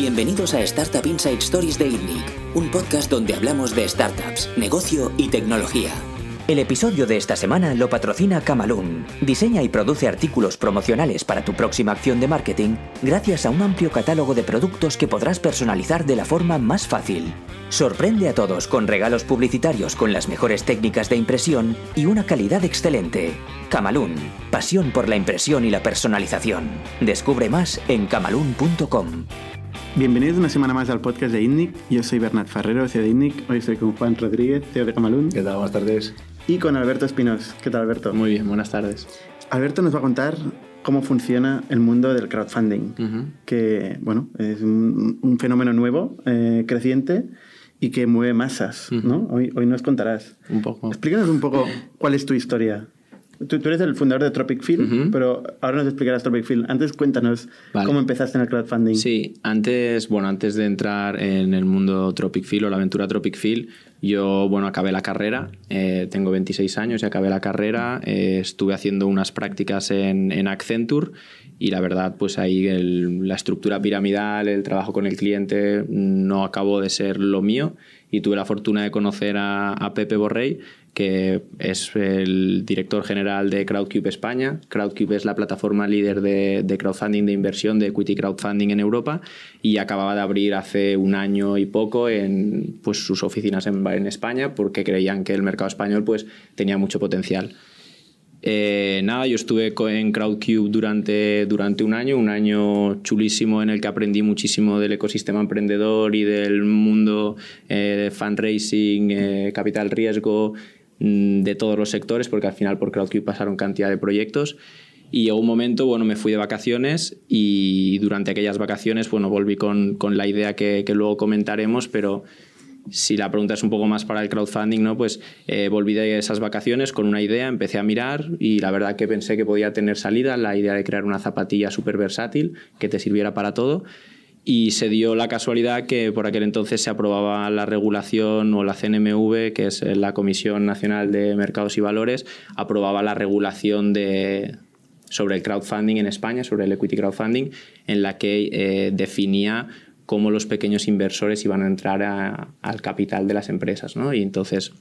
Bienvenidos a Startup Inside Stories de INNIC, un podcast donde hablamos de startups, negocio y tecnología. El episodio de esta semana lo patrocina Camalún. Diseña y produce artículos promocionales para tu próxima acción de marketing gracias a un amplio catálogo de productos que podrás personalizar de la forma más fácil. Sorprende a todos con regalos publicitarios con las mejores técnicas de impresión y una calidad excelente. Camalún, pasión por la impresión y la personalización. Descubre más en camalún.com. Bienvenidos una semana más al podcast de INNIC. Yo soy Bernat Ferrero, CEO de INNIC. Hoy estoy con Juan Rodríguez, CEO de Camalún. ¿Qué tal? Buenas tardes. Y con Alberto Espinos. ¿Qué tal, Alberto? Muy bien, buenas tardes. Alberto nos va a contar cómo funciona el mundo del crowdfunding, que, bueno, es un, un fenómeno nuevo, eh, creciente y que mueve masas, ¿no? Hoy, hoy nos contarás. Un poco. Explícanos un poco cuál es tu historia. Tú, tú eres el fundador de Tropic Field, pero ahora nos explicarás Tropic Field. Antes cuéntanos Vale. cómo empezaste en el crowdfunding. Sí, antes, bueno, antes de entrar en el mundo Tropic Field o la aventura Tropic Field, yo, bueno, acabé la carrera, eh, tengo 26 años y acabé la carrera, eh, estuve haciendo unas prácticas en, en Accenture y la verdad, pues ahí el- la estructura piramidal, el trabajo con el cliente no acabó de ser lo mío y tuve la fortuna de conocer a, a Pepe Borrell, que es el director general de Crowdcube España. Crowdcube es la plataforma líder de, crowdfunding de inversión, de equity crowdfunding en Europa y acababa de abrir hace un año y poco en pues, sus oficinas en, en España porque creían que el mercado español pues, tenía mucho potencial. Eh, nada, yo estuve en Crowdcube durante, durante un año, un año chulísimo en el que aprendí muchísimo del ecosistema emprendedor y del mundo eh, fundraising, eh, capital riesgo, de todos los sectores, porque al final por Crowdcube pasaron cantidad de proyectos. Y llegó un momento, bueno, me fui de vacaciones y durante aquellas vacaciones, bueno, volví con, con la idea que, que luego comentaremos, pero si la pregunta es un poco más para el crowdfunding, ¿no? Pues eh, volví de esas vacaciones con una idea, empecé a mirar y la verdad que pensé que podía tener salida, la idea de crear una zapatilla súper versátil que te sirviera para todo. Y se dio la casualidad que por aquel entonces se aprobaba la regulación o la CNMV, que es la Comisión Nacional de Mercados y Valores, aprobaba la regulación de, sobre el crowdfunding en España, sobre el equity crowdfunding, en la que eh, definía cómo los pequeños inversores iban a entrar al capital de las empresas. ¿no? Y entonces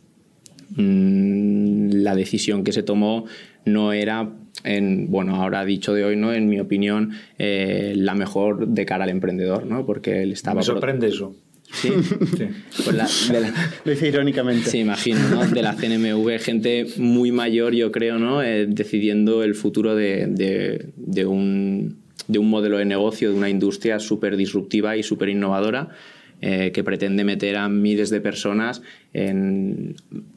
mm, la decisión que se tomó no era, en, bueno, ahora dicho de hoy, ¿no? en mi opinión, eh, la mejor de cara al emprendedor, ¿no? porque él estaba... Me sorprende eso. Sí, Sí. pues la- de la- Lo hice irónicamente. Sí, imagino, ¿no? De la CNMV, gente muy mayor, yo creo, ¿no? Eh, decidiendo el futuro de, de- de un, de un modelo de negocio, de una industria súper disruptiva y súper innovadora. Eh, que pretende meter a miles de personas en,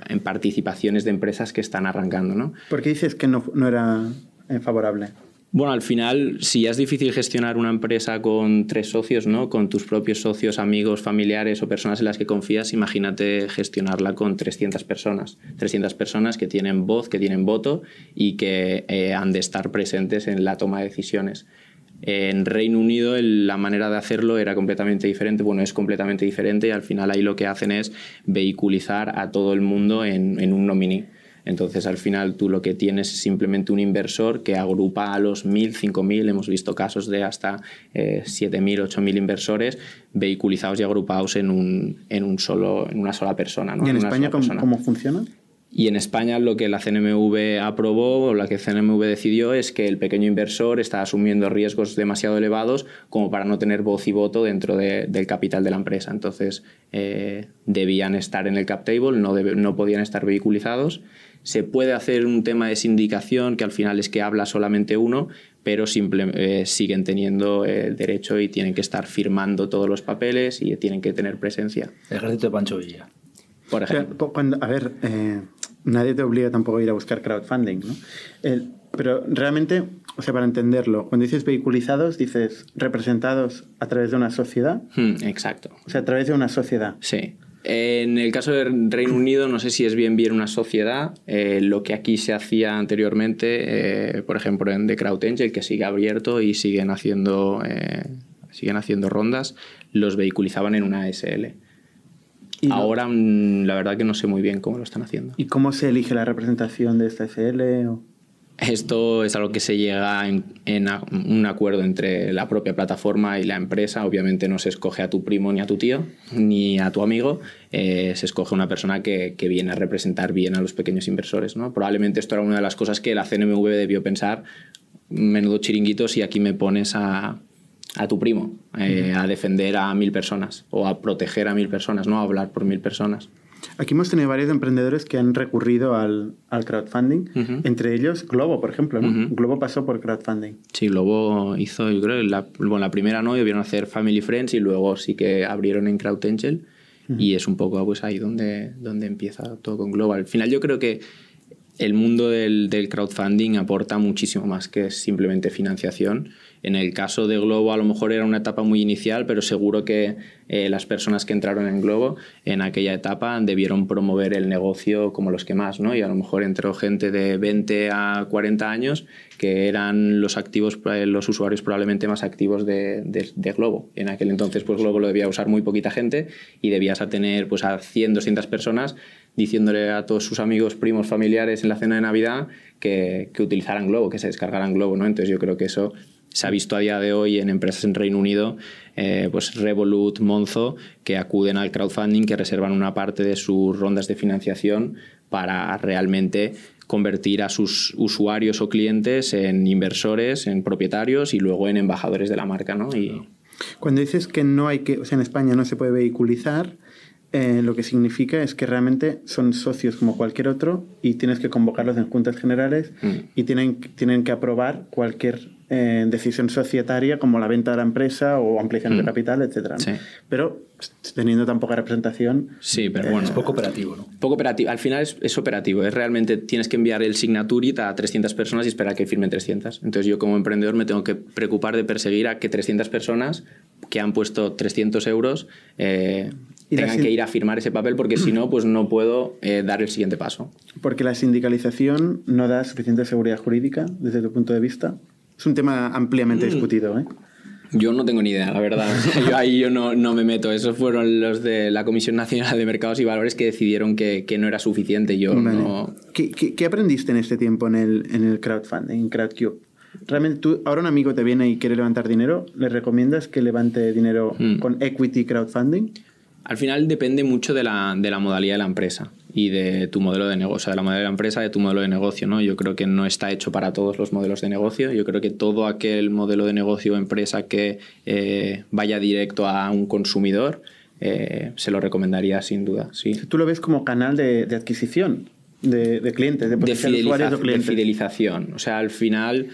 en participaciones de empresas que están arrancando, ¿no? ¿Por qué dices que no, no era favorable? Bueno, al final, si ya es difícil gestionar una empresa con tres socios, ¿no? Con tus propios socios, amigos, familiares o personas en las que confías, imagínate gestionarla con 300 personas. 300 personas que tienen voz, que tienen voto y que eh, han de estar presentes en la toma de decisiones. En Reino Unido el- la manera de hacerlo era completamente diferente, bueno, es completamente diferente y al final ahí lo que hacen es vehiculizar a todo el mundo en, en un nominee. Entonces, al final, tú lo que tienes es simplemente un inversor que agrupa a los 1.000, 5.000, hemos visto casos de hasta eh, 7.000, 8.000 inversores vehiculizados y agrupados en, un, en, un solo, en una sola persona. ¿no? ¿Y en España cómo, cómo funciona? Y en España lo que la CNMV aprobó o la que CNMV decidió es que el pequeño inversor está asumiendo riesgos demasiado elevados como para no tener voz y voto dentro de- del capital de la empresa. Entonces eh, debían estar en el cap table, no, debe- no podían estar vehiculizados. Se puede hacer un tema de sindicación que al final es que habla solamente uno, pero simple- eh, siguen teniendo el derecho y tienen que estar firmando todos los papeles y tienen que tener presencia. El ejército de Pancho Villa. Por O sea, ejemplo. cu- cuando- a ver, eh, nadie te obliga tampoco a ir a buscar crowdfunding, ¿no? El- pero realmente, o sea, para entenderlo, cuando dices vehiculizados, dices representados a través de una sociedad, Hmm, exacto. o sea, a través de una sociedad. Sí. En el caso del Reino Unido, no sé si es bien bien una sociedad. eh, lo que aquí se hacía anteriormente, eh, por ejemplo, en The Crowd Angel, que sigue abierto y siguen haciendo, eh, siguen haciendo rondas, los vehiculizaban en una SL. Y Ahora, mm, la verdad que no sé muy bien cómo lo están haciendo. ¿Y cómo se elige la representación de esta SL? o- Esto es algo que se llega en, un acuerdo entre la propia plataforma y la empresa. Obviamente no se escoge a tu primo ni a tu tío ni a tu amigo. Eh, se escoge una persona que, viene a representar bien a los pequeños inversores. ¿no? Probablemente esto era una de las cosas que la CNMV debió pensar. Menudo chiringuito si aquí me pones a, a tu primo, eh, a defender a mil personas o a proteger a mil personas, no a hablar por mil personas. Aquí hemos tenido varios emprendedores que han recurrido al, al crowdfunding, entre ellos Globo, por ejemplo. Globo pasó por crowdfunding. Sí, Globo hizo, yo creo, la, bueno, la primera no, debieron hacer Family Friends y luego sí que abrieron en Crowd Angel. Y es un poco pues, ahí donde, donde empieza todo con Globo. Al final yo creo que el mundo del, del crowdfunding aporta muchísimo más que simplemente financiación en el caso de Globo a lo mejor era una etapa muy inicial, pero seguro que eh, las personas que entraron en Globo en aquella etapa debieron promover el negocio como los que más, ¿no? Y a lo mejor entró gente de 20 a 40 años que eran los activos, eh, los usuarios probablemente más activos de, Globo. En aquel entonces, pues Globo lo debía usar muy poquita gente y debías tener pues a 100, 200 personas diciéndole a todos sus amigos, primos, familiares en la cena de Navidad que, que utilizaran Globo, que se descargaran Globo, ¿no? Entonces yo creo que eso se ha visto a día de hoy en empresas en Reino Unido, eh, pues Revolut, Monzo, que acuden al crowdfunding, que reservan una parte de sus rondas de financiación para realmente convertir a sus usuarios o clientes en inversores, en propietarios y luego en embajadores de la marca. ¿no? Y... Cuando dices que no hay que, o sea, en España no se puede vehiculizar, eh, lo que significa es que realmente son socios como cualquier otro y tienes que convocarlos en juntas generales mm. y tienen, tienen que aprobar cualquier eh, decisión societaria como la venta de la empresa o ampliación de mm. capital, etc. Pero teniendo tan poca representación. Sí, pero bueno. Es poco operativo, ¿no? Poco operativo. Al final es, operativo. Es realmente tienes que enviar el signaturit a 300 personas y esperar que firmen 300. Entonces yo como emprendedor me tengo que preocupar de perseguir a que 300 personas que han puesto 300 euros eh, tengan que ir a firmar ese papel porque si no, pues no puedo eh, dar el siguiente paso. Porque la sindicalización no da suficiente seguridad jurídica desde tu punto de vista. Es un tema ampliamente mm. discutido, ¿eh? Yo no tengo ni idea, la verdad. yo ahí yo no, no, me meto. Esos fueron los de la Comisión Nacional de Mercados y Valores que decidieron que, que no era suficiente. Yo no... ¿Qué, ¿Qué, aprendiste en este tiempo en el, en el crowdfunding, en CrowdCube? Realmente, tú, ahora un amigo te viene y quiere levantar dinero, ¿le recomiendas que levante dinero mm. con equity crowdfunding? Al final depende mucho de la, de la modalidad de la empresa y de tu modelo de negocio, de la modalidad de la empresa, de tu modelo de negocio. ¿no? Yo creo que no está hecho para todos los modelos de negocio. Yo creo que todo aquel modelo de negocio o empresa que eh, vaya directo a un consumidor, eh, se lo recomendaría sin duda. Sí. ¿Tú lo ves como canal de, adquisición de, clientes, de, de, de fidelización. O sea, al final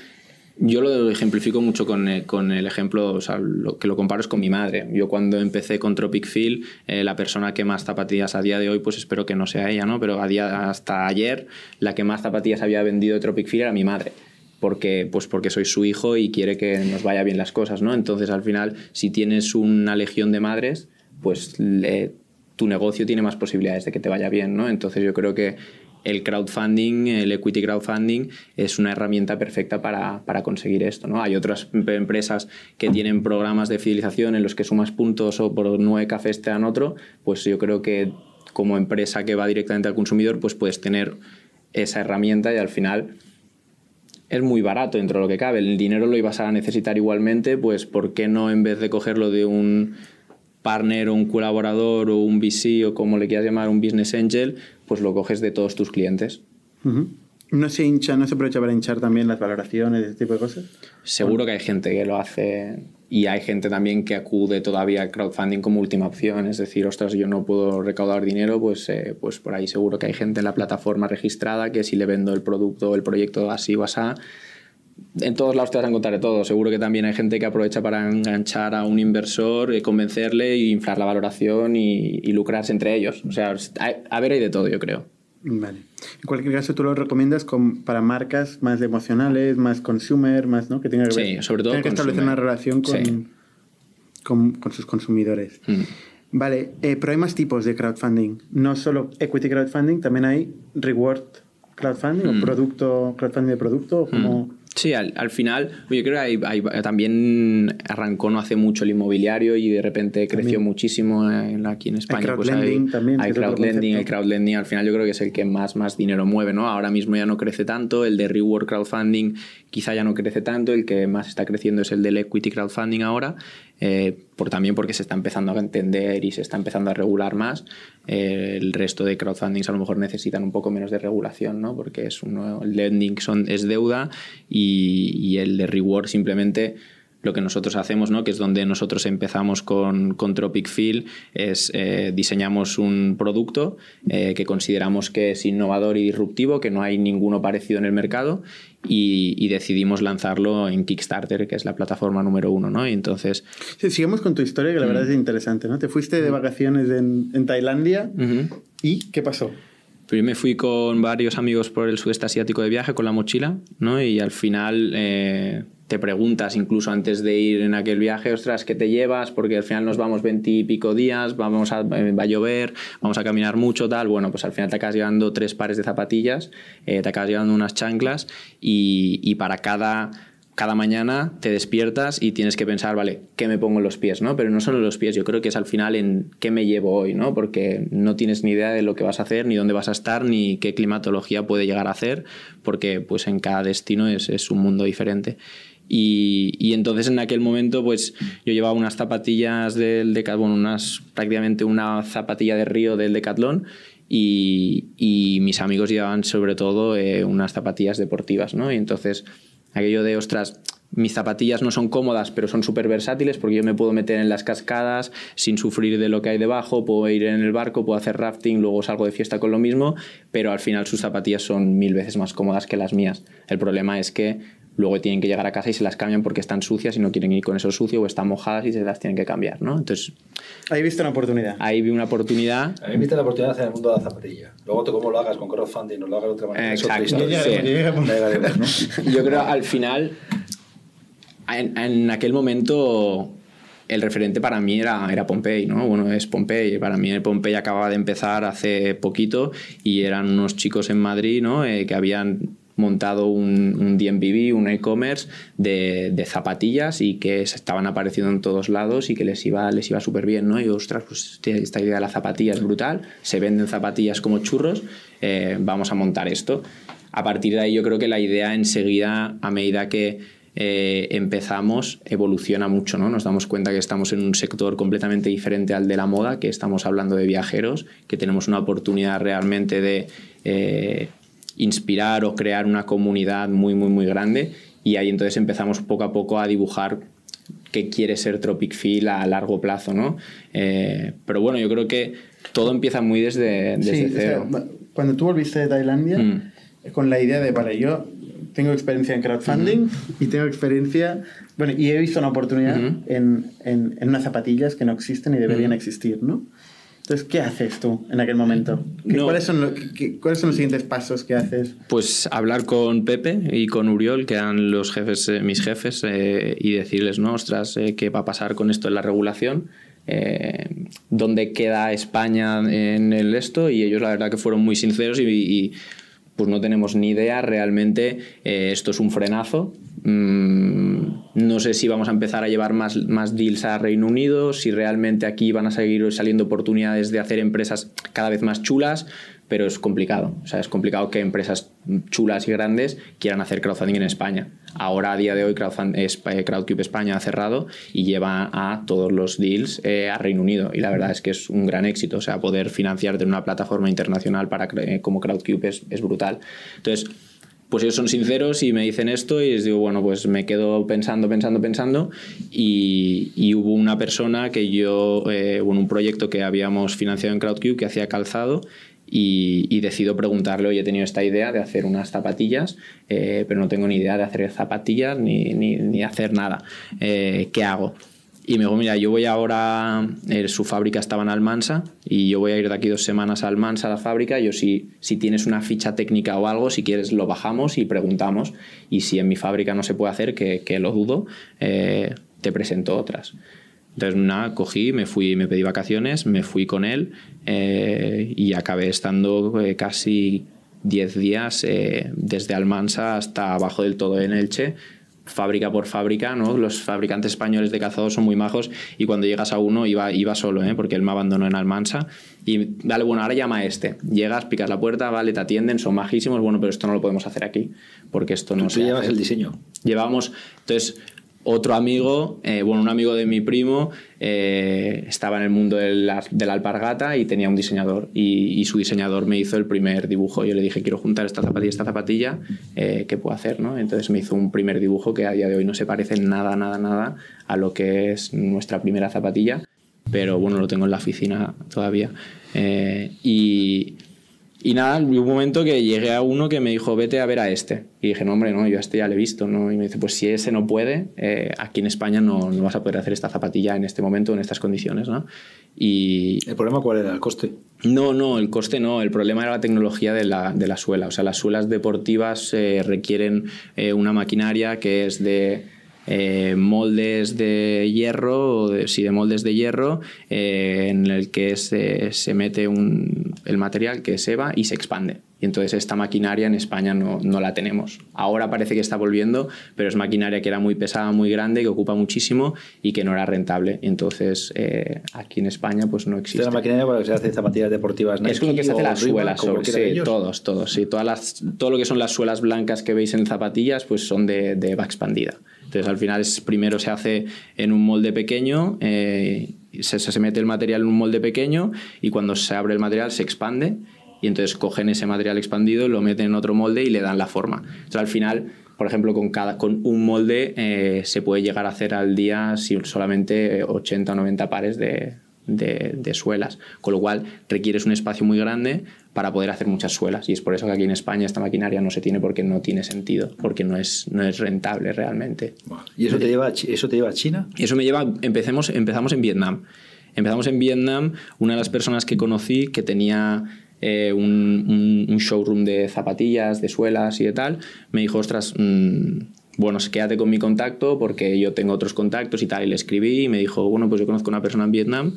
yo lo ejemplifico mucho con, eh, con el ejemplo, lo que lo comparo es con mi madre. Yo cuando empecé con Tropic Feel, eh, la persona que más zapatillas a día de hoy, pues espero que no sea ella, ¿no? Pero a día, hasta ayer, la que más zapatillas había vendido de Tropic Feel era mi madre. Porque, pues porque soy su hijo y quiere que nos vaya bien las cosas, ¿no? Entonces, al final, si tienes una legión de madres, pues tu negocio tiene más posibilidades de que te vaya bien, ¿no? Entonces, yo creo que el crowdfunding, el equity crowdfunding, es una herramienta perfecta para, conseguir esto. ¿no? Hay otras empresas que tienen programas de fidelización en los que sumas puntos o por nueve cafés te dan otro, pues yo creo que como empresa que va directamente al consumidor, pues puedes tener esa herramienta y al final es muy barato dentro de lo que cabe. El dinero lo ibas a necesitar igualmente, pues ¿por qué no en vez de cogerlo de un partner o un colaborador o un VC o como le quieras llamar, un business angel, pues lo coges de todos tus clientes. ¿No se hincha, no se aprovecha para hinchar también las valoraciones, ese tipo de cosas? Seguro que hay gente que lo hace y hay gente también que acude todavía al crowdfunding como última opción. Es decir, ostras, yo no puedo recaudar dinero, pues, eh, pues por ahí seguro que hay gente en la plataforma registrada que si le vendo el producto o el proyecto así o así, en todos lados te vas a encontrar de todo. Seguro que también hay gente que aprovecha para enganchar a un inversor, y convencerle e inflar la valoración y, lucrarse entre ellos. O sea, a ver, hay de todo, yo creo. Vale. En cualquier caso, tú lo recomiendas para marcas más emocionales, más consumer, más, ¿no? Que tengan que, sí, sobre todo que establecer una relación con, con, sus consumidores. Mm. Vale, eh, pero hay más tipos de crowdfunding. No solo equity crowdfunding, también hay reward crowdfunding o mm. producto, crowdfunding de producto, como... Sí, al, final, yo creo que hay, también arrancó no hace mucho el inmobiliario y de repente creció muchísimo en, aquí en España. Hay pues crowdlending también. Hay crowdlending, hay crowdlending. Al final yo creo que es el que más, más dinero mueve, ¿no? Ahora mismo ya no crece tanto, el de reward crowdfunding quizá ya no crece tanto, el que más está creciendo es el del equity crowdfunding ahora, eh, por, también porque se está empezando a entender y se está empezando a regular más. Eh, el resto de crowdfundings a lo mejor necesitan un poco menos de regulación, ¿no? porque es uno, el lending son, es deuda y, y el de reward simplemente lo que nosotros hacemos, ¿no? que es donde nosotros empezamos con, con Tropic Feel, es eh, diseñamos un producto eh, que consideramos que es innovador y disruptivo, que no hay ninguno parecido en el mercado y, decidimos lanzarlo en Kickstarter, que es la plataforma número uno. ¿no? Y entonces... Sí, sigamos con tu historia, que la verdad mm. es interesante. ¿no? Te fuiste de vacaciones en, en Tailandia y ¿qué pasó? Yo me fui con varios amigos por el sudeste asiático de viaje con la mochila, ¿no? Y al final eh, te preguntas incluso antes de ir en aquel viaje, ostras, ¿qué te llevas? Porque al final nos vamos veintipico días, vamos a, eh, va a llover, vamos a caminar mucho, tal. Bueno, pues al final te acabas llevando tres pares de zapatillas, eh, te acabas llevando unas chanclas y, y para cada cada mañana te despiertas y tienes que pensar, vale, ¿qué me pongo en los pies? ¿no? Pero no solo en los pies, yo creo que es al final en qué me llevo hoy, ¿no? Porque no tienes ni idea de lo que vas a hacer, ni dónde vas a estar, ni qué climatología puede llegar a hacer, porque pues en cada destino es, es un mundo diferente. Y, entonces en aquel momento pues yo llevaba unas zapatillas del Decathlon, unas, prácticamente una zapatilla de río del Decathlon y, mis amigos llevaban sobre todo eh, unas zapatillas deportivas, ¿no? Y entonces aquello de, ostras, mis zapatillas no son cómodas, pero son súper versátiles porque yo me puedo meter en las cascadas sin sufrir de lo que hay debajo, puedo ir en el barco, puedo hacer rafting, luego salgo de fiesta con lo mismo, pero al final sus zapatillas son mil veces más cómodas que las mías. El problema es que luego tienen que llegar a casa y se las cambian porque están sucias y no quieren ir con eso sucio o están mojadas y se las tienen que cambiar, ¿no? Entonces... Ahí viste una oportunidad. Ahí vi una oportunidad. Ahí viste la oportunidad en el mundo de la zapatilla. Luego tú cómo lo hagas con crowdfunding o lo hagas de otra manera. Exacto. Yo creo al final, en, en, aquel momento el referente para mí era, era Pompey, ¿no? Bueno, es Pompey. Para mí Pompey acababa de empezar hace poquito y eran unos chicos en Madrid, ¿no? Eh, que habían montado un, un DMVB, un e-commerce de, de, zapatillas y que estaban apareciendo en todos lados y que les iba, les iba súper bien, ¿no? Y ostras, pues esta idea de la zapatilla es brutal, se venden zapatillas como churros, eh, vamos a montar esto. A partir de ahí yo creo que la idea enseguida, a medida que eh, empezamos, evoluciona mucho, ¿no? Nos damos cuenta que estamos en un sector completamente diferente al de la moda, que estamos hablando de viajeros, que tenemos una oportunidad realmente de eh, inspirar o crear una comunidad muy, muy, muy grande. Y ahí entonces empezamos poco a poco a dibujar qué quiere ser Tropic Feel a largo plazo, ¿no? Eh, pero bueno, yo creo que todo empieza muy desde, desde cero. cuando tú volviste de Tailandia, mm. con la idea de, vale, yo tengo experiencia en crowdfunding y tengo experiencia, bueno, y he visto una oportunidad en, en, en, unas zapatillas que no existen y deberían existir, ¿no? Entonces, ¿qué haces tú en aquel momento? ¿Cuáles, son ¿Cuáles son los siguientes pasos que haces? Pues hablar con Pepe y con Uriol, que eran los jefes, eh, mis jefes, eh, y decirles, no, ostras, eh, ¿qué va a pasar con esto en la regulación? ¿Dónde queda España en el esto? Y ellos la verdad que fueron muy sinceros y pues no tenemos ni idea. Realmente esto es un frenazo. Mm, no sé si vamos a empezar a llevar más, más deals a Reino Unido, si realmente aquí van a seguir saliendo oportunidades de hacer empresas cada vez más chulas, pero es complicado. O sea, es complicado que empresas chulas y grandes quieran hacer crowdfunding en España. Ahora, a día de hoy, eh, Crowdcube España ha cerrado y lleva a todos los deals eh, a Reino Unido. Y la verdad es que es un gran éxito. O sea, poder financiar de una plataforma internacional para, eh, como Crowdcube es, es brutal. Entonces, pues ellos son sinceros y me dicen esto y les digo, bueno, pues me quedo pensando, pensando, pensando y, hubo una persona que yo, eh, un proyecto que habíamos financiado en Crowdcube que hacía calzado y, decido preguntarle, oye, he tenido esta idea de hacer unas zapatillas, eh, pero no tengo ni idea de hacer zapatillas ni, ni, ni hacer nada. Eh, ¿Qué hago? Y me dijo, mira, yo voy ahora, eh, su fábrica estaba en Almansa y yo voy a ir de aquí dos semanas a Almansa a la fábrica. Yo si, si tienes una ficha técnica o algo, si quieres lo bajamos y preguntamos. Y si en mi fábrica no se puede hacer, que, que lo dudo, te presento otras. Entonces, nada, cogí, me fui, me pedí vacaciones, me fui con él eh, y acabé estando eh, casi 10 días eh, desde Almansa hasta abajo del todo en Elche fábrica por fábrica, ¿no? Los fabricantes españoles de calzado son muy majos y cuando llegas a uno iba, iba solo, ¿eh? Porque él me abandonó en Almansa y dale, bueno, ahora llama a este. Llegas, picas la puerta, vale, te atienden, son majísimos, bueno, pero esto no lo podemos hacer aquí porque esto no ¿Tú se llevas hace. el diseño? Llevamos, entonces, otro amigo, eh, bueno, un amigo de mi primo, eh, estaba en el mundo de la, de la alpargata y tenía un diseñador. Y, su diseñador me hizo el primer dibujo. Yo le dije, quiero juntar esta zapatilla esta zapatilla, eh, ¿qué puedo hacer? ¿no? Entonces me hizo un primer dibujo que a día de hoy no se parece nada, nada, nada a lo que es nuestra primera zapatilla. Pero bueno, lo tengo en la oficina todavía. Eh, y, y nada, hubo un momento que llegué a uno que me dijo, vete a ver a este. Y dije, no, hombre, no, yo a este ya le he visto. ¿no? Y me dice, pues si ese no puede, eh, aquí en España no, no vas a poder hacer esta zapatilla en este momento, en estas condiciones. ¿no? Y ¿El problema cuál era? ¿El coste? no, no, el coste no. El problema era la tecnología de la, de la suela. O sea, las suelas deportivas eh, requieren eh, una maquinaria que es de eh, moldes de hierro, o de, sí, de moldes de hierro, eh, en el que se, se mete un, el material que se va y se expande. Y entonces esta maquinaria en España no, no la tenemos. Ahora parece que está volviendo, pero es maquinaria que era muy pesada, muy grande, que ocupa muchísimo y que no era rentable. Entonces eh, aquí en España pues no existe. es la maquinaria para que se hace zapatillas deportivas Nike Es con lo que se hace las suelas, sobre- sí, todos, todos, sí. Todas las, todo lo que son las suelas blancas que veis en zapatillas, pues son de, de eva expandida. Entonces al final es, primero se hace en un molde pequeño, eh, se, se mete el material en un molde pequeño y cuando se abre el material se expande y entonces cogen ese material expandido, lo meten en otro molde y le dan la forma. Entonces al final, por ejemplo, con, cada, con un molde eh, se puede llegar a hacer al día solamente 80 o 90 pares de, de, de suelas, con lo cual requieres un espacio muy grande para poder hacer muchas suelas y es por eso que aquí en España esta maquinaria no se tiene porque no tiene sentido, porque no es, no es rentable realmente. ¿Y eso te, lleva eso te lleva a China? Y eso me lleva, empecemos, empezamos en Vietnam. Empezamos en Vietnam, una de las personas que conocí que tenía eh, un, un- un showroom de zapatillas, de suelas y de tal, me dijo, ostras, mm, bueno, quédate con mi contacto porque yo tengo otros contactos y tal, y le escribí y me dijo, bueno, pues yo conozco a una persona en Vietnam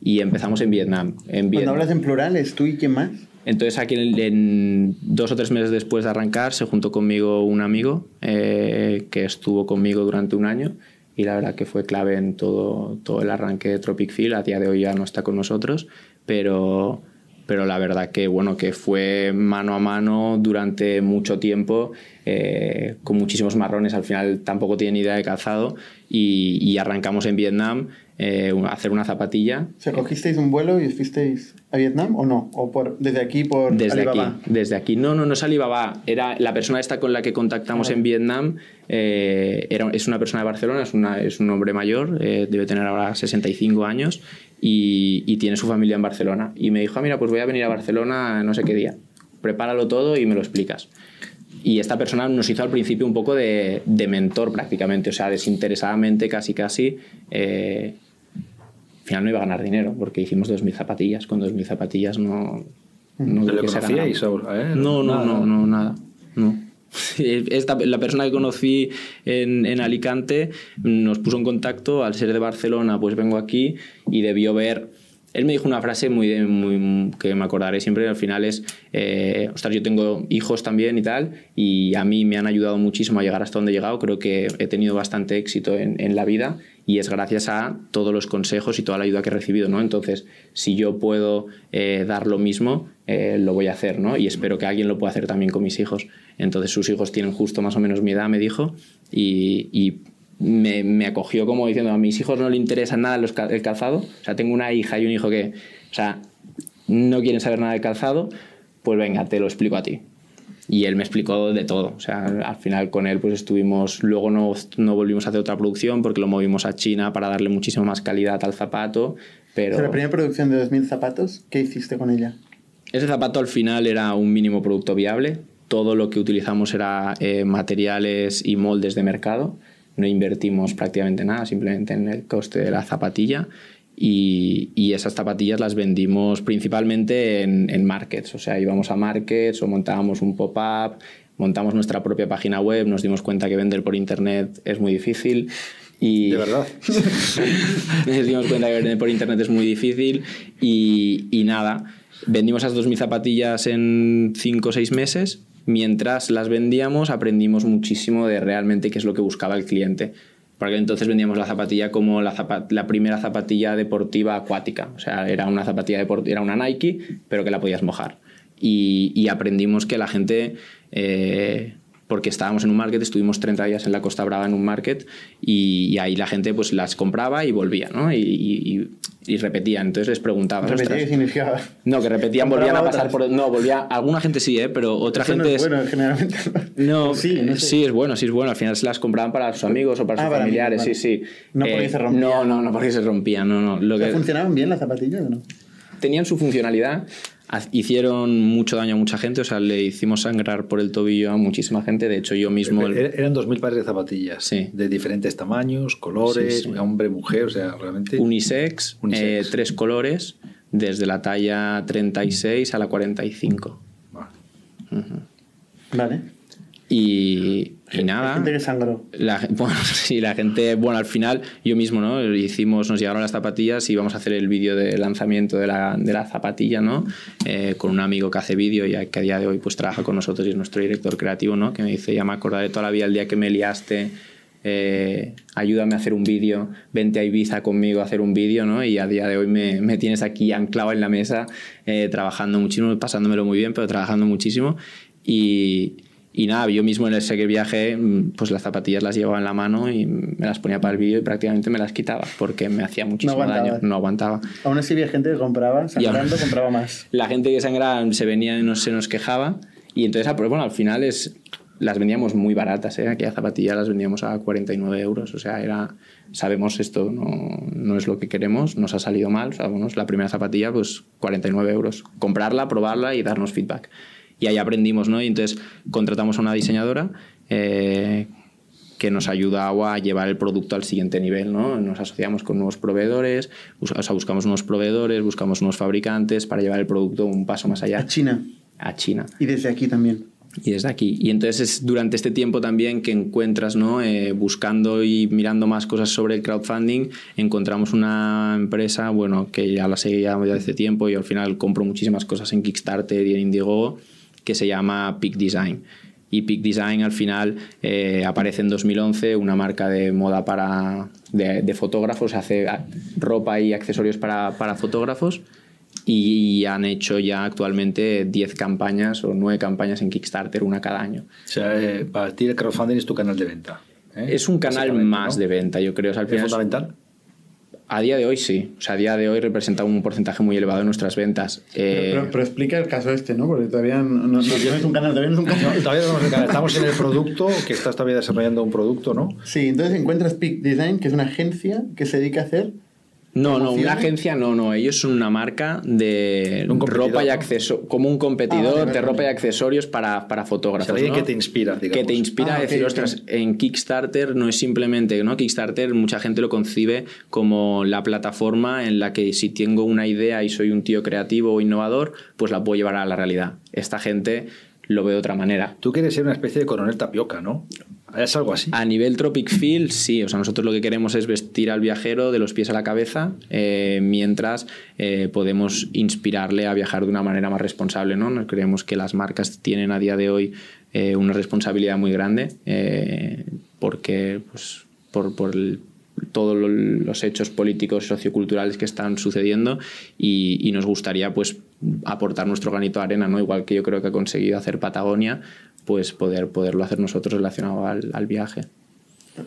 y empezamos en Vietnam. En Cuando Vietnam. hablas en plural, ¿es tú y quién más? Entonces aquí en, dos o tres meses después de arrancar se juntó conmigo un amigo eh, que estuvo conmigo durante un año y la verdad que fue clave en todo, todo el arranque de Tropic Feel. A día de hoy ya no está con nosotros, pero, pero la verdad que bueno que fue mano a mano durante mucho tiempo eh, con muchísimos marrones. Al final tampoco tiene ni idea de calzado y arrancamos en Vietnam eh, hacer una zapatilla. O sea, ¿cogisteis un vuelo y fuisteis a Vietnam o no? ¿O por, desde aquí por Desde Alibaba? aquí, desde aquí. No, no, no es Alibaba. Era la persona esta con la que contactamos en Vietnam. eh, era, es una persona de Barcelona, es, una, es un hombre mayor, eh, debe tener ahora 65 años y, y tiene su familia en Barcelona. Y me dijo, ah, mira, pues voy a venir a Barcelona no sé qué día. Prepáralo todo y me lo explicas. Y esta persona nos hizo al principio un poco de, de mentor prácticamente, o sea, desinteresadamente, casi, casi. Eh, al final no iba a ganar dinero porque hicimos 2.000 zapatillas. Con 2.000 zapatillas no. no creo ¿Le que se conocíais? ganara. a él? No, no, no, no, nada. No. Esta, la persona que conocí en, en Alicante nos puso en contacto, al ser de Barcelona, pues vengo aquí y debió ver. Él me dijo una frase muy, de- muy que me acordaré siempre, al final es, eh, ostras, yo tengo hijos también y tal, y a mí me han ayudado muchísimo a llegar hasta donde he llegado, creo que he tenido bastante éxito en, en la vida y es gracias a todos los consejos y toda la ayuda que he recibido, ¿no? Entonces, si yo puedo eh, dar lo mismo, eh, lo voy a hacer, ¿no? Y espero que alguien lo pueda hacer también con mis hijos. Entonces, sus hijos tienen justo más o menos mi edad, me dijo, y, me, acogió como diciendo, a mis hijos no le interesa nada los el calzado, o sea, tengo una hija y un hijo que, o sea, no quieren saber nada del calzado, pues venga, te lo explico a ti. Y él me explicó de todo. O sea, al final con él pues estuvimos, luego no, no volvimos a hacer otra producción porque lo movimos a China para darle muchísima más calidad al zapato, pero... O sea, la primera producción de 2.000 zapatos, ¿qué hiciste con ella? Ese zapato al final era un mínimo producto viable. Todo lo que utilizamos era eh, materiales y moldes de mercado. No invertimos prácticamente nada, simplemente en el coste de la zapatilla. Y, y esas zapatillas las vendimos principalmente en, en markets. O sea, íbamos a markets o montábamos un pop-up, montamos nuestra propia página web, nos dimos cuenta que vender por internet es muy difícil. Y De verdad. nos dimos cuenta que vender por internet es muy difícil y, y nada. Vendimos esas 2.000 zapatillas en 5 o 6 meses. Mientras las vendíamos, aprendimos muchísimo de realmente qué es lo que buscaba el cliente. Porque entonces vendíamos la zapatilla como la, primera zapatilla deportiva acuática. O sea, era una zapatilla deportiva, era una Nike, pero que la podías mojar. Y, aprendimos que la gente eh, porque estábamos en un market, estuvimos 30 días en la Costa Brava en un market y, ahí la gente pues las compraba y volvía, ¿no? Y, y, repetían. Entonces les preguntaba. ¿Repetía qué significaba? No, que repetían, volvían a pasar por... No, volvía... Alguna gente sí, ¿eh? Pero otra gente... No es bueno, generalmente. No, sí, sí, es bueno, sí es bueno. Al final se las compraban para sus amigos o para ah, sus familiares, sí, sí. No porque eh, se rompían. No, no, no porque se rompían, no, no. Lo que... ¿Funcionaban bien las zapatillas o no? Tenían su funcionalidad hicieron mucho daño a mucha gente, o sea, le hicimos sangrar por el tobillo a muchísima gente. De hecho, yo mismo. Eran 2.000 pares de zapatillas. Sí. De diferentes tamaños, colores, hombre, mujer, o sea, realmente. Unisex, eh, tres colores, desde la talla 36 a la 45. Vale. Vale. Y, nada. La gente que sangró. bueno, sí, la gente, bueno, al final yo mismo, ¿no? Hicimos, nos llegaron las zapatillas y íbamos a hacer el vídeo de lanzamiento de la, de la zapatilla, ¿no? Eh, con un amigo que hace vídeo y que a día de hoy pues trabaja con nosotros y es nuestro director creativo, ¿no? Que me dice, ya me acordaré toda la vida el día que me liaste. Eh, ayúdame a hacer un vídeo, vente a Ibiza conmigo a hacer un vídeo, ¿no? Y a día de hoy me, me tienes aquí anclado en la mesa, eh, trabajando muchísimo, pasándomelo muy bien, pero trabajando muchísimo. Y, y nada, yo mismo en ese viaje, mm, pues las zapatillas las llevaba en la mano y me las ponía para el vídeo y prácticamente me las quitaba porque me hacía muchísimo daño. No aguantaba. Aún así había gente que compraba, sangrando, compraba más. La gente que sangraba se venía y no se nos quejaba. Y entonces, ah, pues bueno, al final es, las vendíamos muy baratas, ¿eh? Aquellas zapatillas las vendíamos a 49 euros. O sea, era, sabemos esto no, no es lo que queremos, nos ha salido mal. O sea, bueno, la primera zapatilla, pues 49 euros. Comprarla, probarla y darnos feedback y ahí aprendimos, ¿no? Y entonces contratamos a una diseñadora eh, que nos ayuda a llevar el producto al siguiente nivel, ¿no? Nos asociamos con nuevos proveedores, o sea, buscamos nuevos proveedores, buscamos nuevos fabricantes para llevar el producto un paso más allá. A China. A China. Y desde aquí también. Y desde aquí. Y entonces es durante este tiempo también que encuentras, ¿no? Eh, buscando y mirando más cosas sobre el crowdfunding, encontramos una empresa, bueno, que ya la seguía desde hace tiempo y al final compro muchísimas cosas en Kickstarter y en Indiegogo que se llama Peak Design. Y Peak Design al final eh, aparece en 2011, una marca de moda para, de, fotógrafos, hace ropa y accesorios para, para, fotógrafos y han hecho ya actualmente 10 campañas o 9 campañas en Kickstarter, una cada año. O sea, eh, para ti el crowdfunding es tu canal de venta. ¿eh? Es un canal más de venta, yo creo. ¿Es fundamental? A día de hoy sí. O sea, a día de hoy representa un porcentaje muy elevado de nuestras ventas. Pero, eh, explica el caso este, ¿no? Porque todavía no, tienes un canal, todavía no es un canal. todavía no canal. Estamos en el producto, que estás todavía desarrollando un producto, ¿no? Sí, entonces encuentras Peak Design, que es una agencia que se dedica a hacer no, no, una agencia no, no. Ellos son una marca de ropa y accesorios, como un competidor ah, de ropa y accesorios para, para fotógrafos. alguien que te inspira, digamos. Que te inspira a decir, ostras, en Kickstarter no es simplemente, ¿no? Kickstarter mucha gente lo concibe como la plataforma en la que si tengo una idea y soy un tío creativo o innovador, pues la puedo llevar a la realidad. Esta gente lo ve de otra manera. Tú quieres ser una especie de coronel tapioca, ¿no? ¿Es algo así? A nivel Tropic Feel, sí. O sea, nosotros lo que queremos es vestir al viajero de los pies a la cabeza, eh, mientras eh, podemos inspirarle a viajar de una manera más responsable, ¿no? Creemos que las marcas tienen a día de hoy eh, una responsabilidad muy grande, porque, pues, por, por todos los hechos políticos socioculturales que están sucediendo y, nos gustaría pues aportar nuestro granito de arena, ¿no? igual que yo creo que ha conseguido hacer Patagonia, pues poder, poderlo hacer nosotros relacionado al viaje.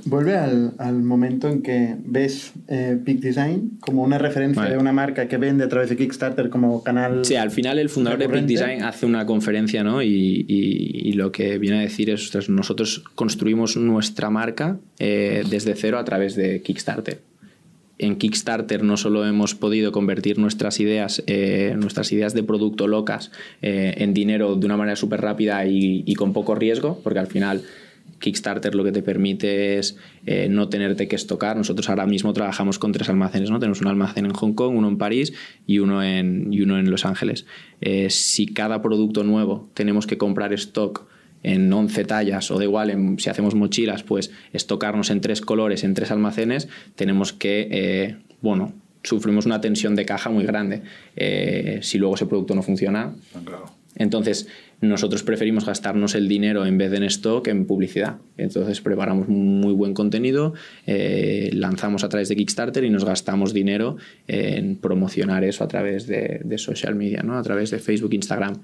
Vuelve al, al, momento en que ves eh, Peak Design como una referencia de una marca que vende a través de Kickstarter como canal. Sí, al final el fundador de Peak Design hace una conferencia ¿no? y, y, lo que viene a decir es: nosotros construimos nuestra marca eh, desde cero a través de Kickstarter en Kickstarter no solo hemos podido convertir nuestras ideas, eh, nuestras ideas de producto locas en dinero de una manera súper rápida y, con poco riesgo, porque al final Kickstarter lo que te permite es eh, no tenerte que estocar. Nosotros ahora mismo trabajamos con tres almacenes, ¿no? Tenemos un almacén en Hong Kong, uno en París y uno en, y uno en Los Ángeles. si cada producto nuevo tenemos que comprar stock en 11 tallas o da igual, en, si hacemos mochilas, pues estocarnos en tres colores, en tres almacenes, tenemos que, eh, bueno, sufrimos una tensión de caja muy grande. Eh, si luego ese producto no funciona. Claro. Entonces, nosotros preferimos gastarnos el dinero en vez de en stock en publicidad. Entonces, preparamos muy buen contenido, eh, lanzamos a través de Kickstarter y nos gastamos dinero en promocionar eso a través de, de social media, ¿no? a través de Facebook, Instagram.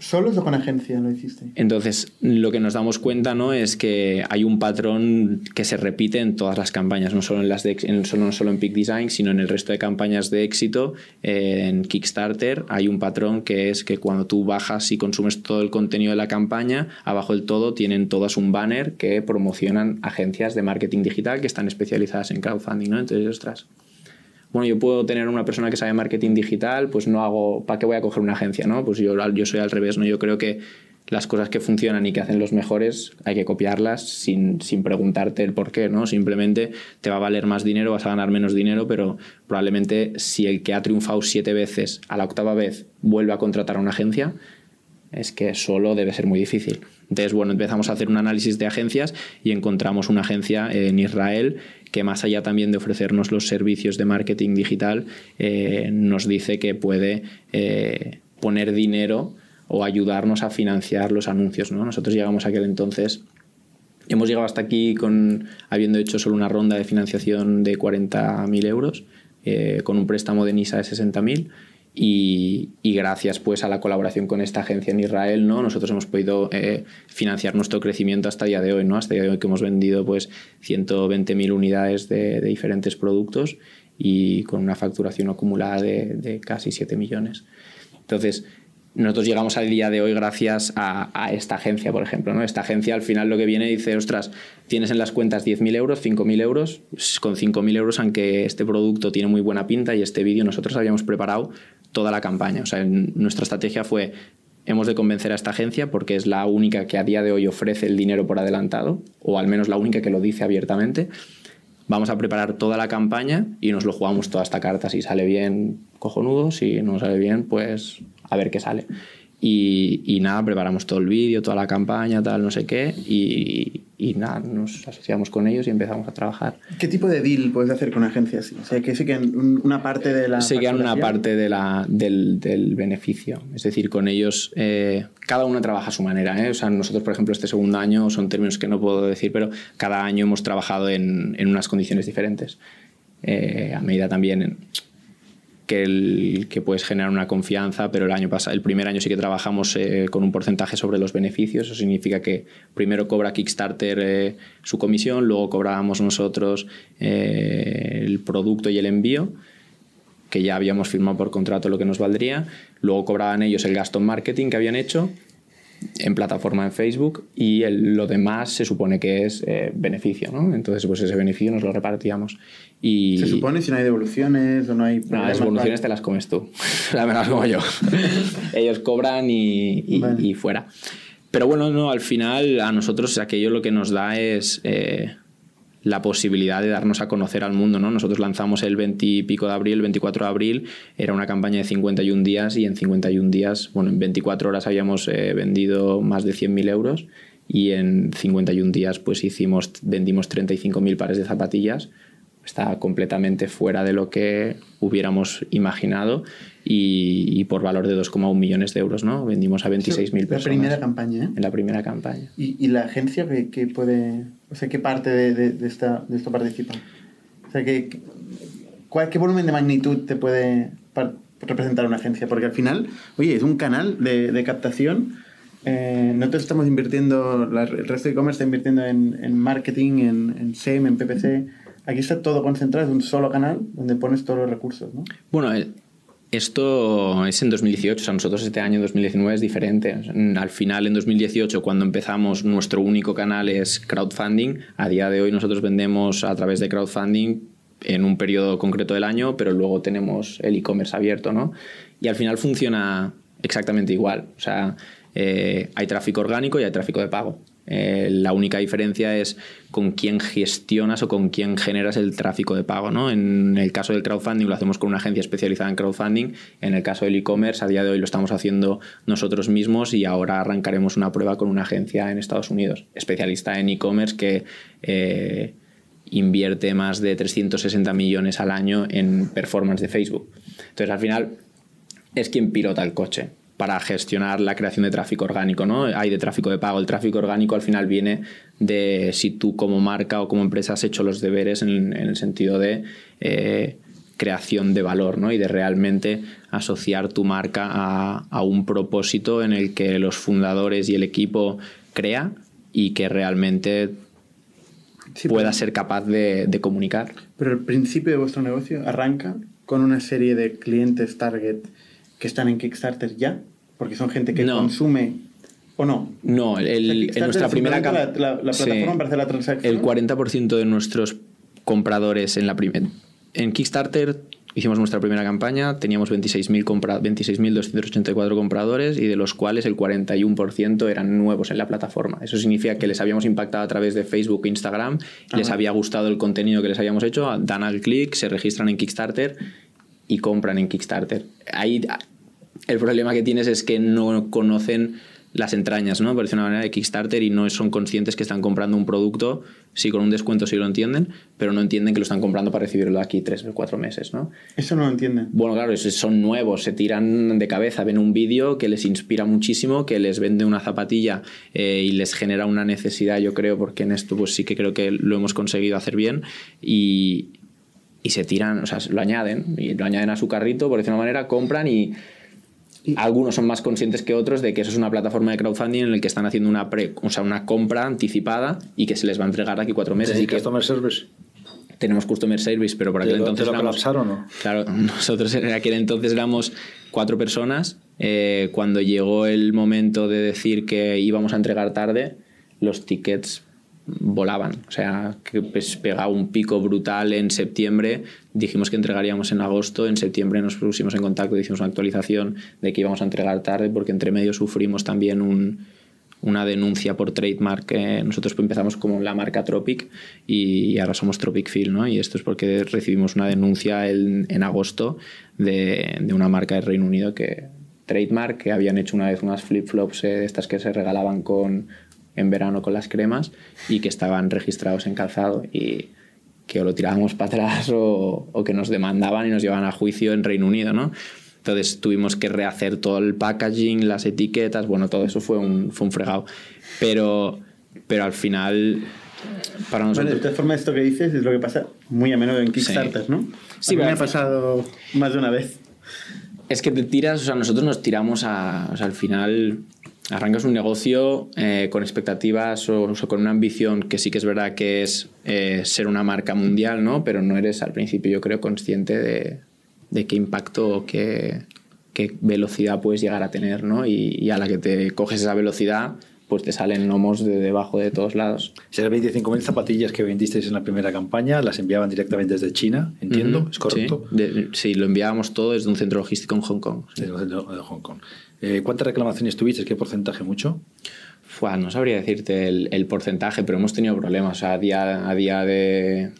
¿Solo o con agencia lo hiciste? Entonces, lo que nos damos cuenta ¿no? es que hay un patrón que se repite en todas las campañas, no solo en, las de, solo, solo en Peak Design, sino en el resto de campañas de éxito. en Kickstarter hay un patrón que es que cuando tú bajas y consumes todo el contenido de la campaña, abajo del todo tienen todas un banner que promocionan agencias de marketing digital que están especializadas en crowdfunding. ¿no? Entonces, ostras, bueno, yo puedo tener una persona que sabe marketing digital, pues no hago, ¿para qué voy a coger una agencia? ¿no? Pues yo, yo soy al revés, ¿no? Yo creo que las cosas que funcionan y que hacen los mejores hay que copiarlas sin, sin, preguntarte el por qué, ¿no? Simplemente te va a valer más dinero, vas a ganar menos dinero, pero probablemente si el que ha triunfado siete veces a la octava vez vuelve a contratar a una agencia, es que solo debe ser muy difícil. Entonces, bueno, empezamos a hacer un análisis de agencias y encontramos una agencia en Israel que más allá también de ofrecernos los servicios de marketing digital, eh, nos dice que puede eh, poner dinero o ayudarnos a financiar los anuncios. ¿no? Nosotros llegamos a aquel entonces, hemos llegado hasta aquí con, habiendo hecho solo una ronda de financiación de 40.000 euros, eh, con un préstamo de NISA de 60.000 y, gracias pues a la colaboración con esta agencia en Israel, ¿no? Nosotros hemos podido eh, financiar nuestro crecimiento hasta el día de hoy, ¿no? Hasta el día de hoy que hemos vendido pues 120.000 unidades de, diferentes productos y con una facturación acumulada de, casi 7 millones. Entonces, nosotros llegamos al día de hoy gracias a, esta agencia, por ejemplo. ¿no? Esta agencia al final lo que viene dice, ostras, tienes en las cuentas 10.000 euros, 5.000 euros, con 5.000 euros, aunque este producto tiene muy buena pinta y este vídeo nosotros habíamos preparado toda la campaña. O sea, nuestra estrategia fue, hemos de convencer a esta agencia porque es la única que a día de hoy ofrece el dinero por adelantado, o al menos la única que lo dice abiertamente. Vamos a preparar toda la campaña y nos lo jugamos toda esta carta. Si sale bien, cojonudo. Si no sale bien, pues a ver qué sale. Y, nada, preparamos todo el vídeo, toda la campaña, tal, no sé qué, y, nada, nos asociamos con ellos y empezamos a trabajar. ¿Qué tipo de deal puedes hacer con agencias? O sea, que se quedan una parte de la... Se quedan una parte de la, del, del, beneficio. Es decir, con ellos, eh, cada uno trabaja a su manera. ¿eh? O sea, nosotros, por ejemplo, este segundo año, son términos que no puedo decir, pero cada año hemos trabajado en, en unas condiciones diferentes. Eh, a medida también que, el, que puedes generar una confianza, pero el año pasado, el primer año sí que trabajamos eh, con un porcentaje sobre los beneficios. Eso significa que primero cobra Kickstarter eh, su comisión, luego cobrábamos nosotros eh, el producto y el envío que ya habíamos firmado por contrato lo que nos valdría, luego cobraban ellos el gasto en marketing que habían hecho en plataforma en Facebook y lo demás se supone que es eh, beneficio, ¿no? Entonces, pues ese beneficio nos lo repartíamos. Y, ¿Se supone si no hay devoluciones o no hay... No, las devoluciones te las comes tú, las me las como yo. Ellos cobran y, y, fuera. Pero bueno, no, al final a nosotros aquello lo que nos da es... Eh, la posibilidad de darnos a conocer al mundo. ¿no? Nosotros lanzamos el 20 y pico de abril, el 24 de abril, era una campaña de 51 días y en 51 días, bueno, en 24 horas habíamos eh, vendido más de 100.000 euros y en 51 días pues hicimos, vendimos 35.000 pares de zapatillas. Está completamente fuera de lo que hubiéramos imaginado y, por valor de 2,1 millones de euros, ¿no? Vendimos a 26.000 personas. La primera campaña, ¿eh? En la primera campaña. ¿Y, y la agencia que, puede, o sea, qué parte de, de, esta, de esto participa? O sea, ¿qué, cuál, ¿qué volumen de magnitud te puede representar una agencia? Porque al final, oye, es un canal de, de captación. Eh, nosotros estamos invirtiendo, el resto de e-commerce está invirtiendo en, en marketing, en, en SEM, en PPC. Aquí está todo concentrado en un solo canal donde pones todos los recursos, ¿no? Bueno, el, esto es en 2018, o sea, nosotros este año 2019 es diferente. Al final, en 2018, cuando empezamos, nuestro único canal es crowdfunding. A día de hoy nosotros vendemos a través de crowdfunding en un periodo concreto del año, pero luego tenemos el e-commerce abierto, ¿no? Y al final funciona exactamente igual. O sea, eh, hay tráfico orgánico y hay tráfico de pago. Eh, la única diferencia es con quién gestionas o con quién generas el tráfico de pago. ¿no? En el caso del crowdfunding lo hacemos con una agencia especializada en crowdfunding. En el caso del e-commerce, a día de hoy lo estamos haciendo nosotros mismos y ahora arrancaremos una prueba con una agencia en Estados Unidos, especialista en e-commerce que... Eh, invierte más de 360 millones al año en performance de Facebook. Entonces, al final, es quien pilota el coche para gestionar la creación de tráfico orgánico, ¿no? Hay de tráfico de pago. El tráfico orgánico al final viene de si tú como marca o como empresa has hecho los deberes en, el sentido de eh, creación de valor, ¿no? Y de realmente asociar tu marca a, un propósito en el que los fundadores y el equipo crea y que realmente pueda ser capaz de, comunicar. Pero el principio de vuestro negocio arranca con una serie de clientes target que están en Kickstarter ya, porque son gente que consume ¿O no? No, el, en nuestra primera la, la, plataforma para hacer la transacción. El 40% de nuestros compradores en la primera. En Kickstarter hicimos nuestra primera campaña, teníamos 26.284 compra 26 compradores y de los cuales el 41% eran nuevos en la plataforma. Eso significa que les habíamos impactado a través de Facebook e Instagram, les había gustado el contenido que les habíamos hecho, dan al clic, se registran en Kickstarter y compran en Kickstarter. Ahí el problema que tienes es que no conocen las entrañas, ¿no? Parece una manera de Kickstarter y no son conscientes que están comprando un producto, sí con un descuento sí lo entienden, pero no entienden que lo están comprando para recibirlo aquí tres o cuatro meses, ¿no? Eso no lo entienden. Bueno, claro, son nuevos, se tiran de cabeza, ven un vídeo que les inspira muchísimo, que les vende una zapatilla eh, y les genera una necesidad, yo creo, porque en esto pues sí que creo que lo hemos conseguido hacer bien y, y se tiran, o sea, lo añaden y lo añaden a su carrito, por decirlo de una manera, compran y algunos son más conscientes que otros de que eso es una plataforma de crowdfunding en la que están haciendo una, pre, o sea, una compra anticipada y que se les va a entregar aquí cuatro meses. ¿Y Customer Service? Tenemos Customer Service, pero por aquel entonces... ¿Te lo colapsaron o no? Claro, nosotros en aquel entonces éramos cuatro personas. Eh, cuando llegó el momento de decir que íbamos a entregar tarde, los tickets volaban. O sea, que pues, pegaba un pico brutal en septiembre. Dijimos que entregaríamos en agosto. En septiembre nos pusimos en contacto, hicimos una actualización de que íbamos a entregar tarde, porque entre medio sufrimos también un, una denuncia por trademark. nosotros empezamos como la marca Tropic y ahora somos Tropic Feel, ¿no? Y esto es porque recibimos una denuncia en, en agosto de, de, una marca de Reino Unido que trademark que habían hecho una vez unas flip-flops eh, estas que se regalaban con en verano con las cremas y que estaban registrados en calzado y que o lo tirábamos para atrás o, o, que nos demandaban y nos llevaban a juicio en Reino Unido, ¿no? Entonces tuvimos que rehacer todo el packaging, las etiquetas, bueno, todo eso fue un, fue un fregado. Pero, pero al final, para nosotros... de todas formas, esto que dices es lo que pasa muy a menudo en Kickstarter, ¿no? Sí, me ha pasado más de una vez. Es que te tiras, o sea, nosotros nos tiramos a, o sea, al final arrancas un negocio eh, con expectativas o, con una ambición que sí que es verdad que es eh, ser una marca mundial, ¿no? Pero no eres al principio, yo creo, consciente de, qué impacto o qué, qué, velocidad puedes llegar a tener, ¿no? Y, a la que te coges esa velocidad, pues te salen gnomos de debajo de todos lados. Esas 25.000 zapatillas que vendisteis en la primera campaña las enviaban directamente desde China, entiendo, ¿es correcto? Sí, sí, lo enviábamos todo desde un centro logístico en Hong Kong. Desde un centro de Hong Kong. Eh, ¿Cuántas reclamaciones tuviste? ¿Qué porcentaje? ¿Mucho? no sabría decirte el, porcentaje, pero hemos tenido problemas. a día, a día de,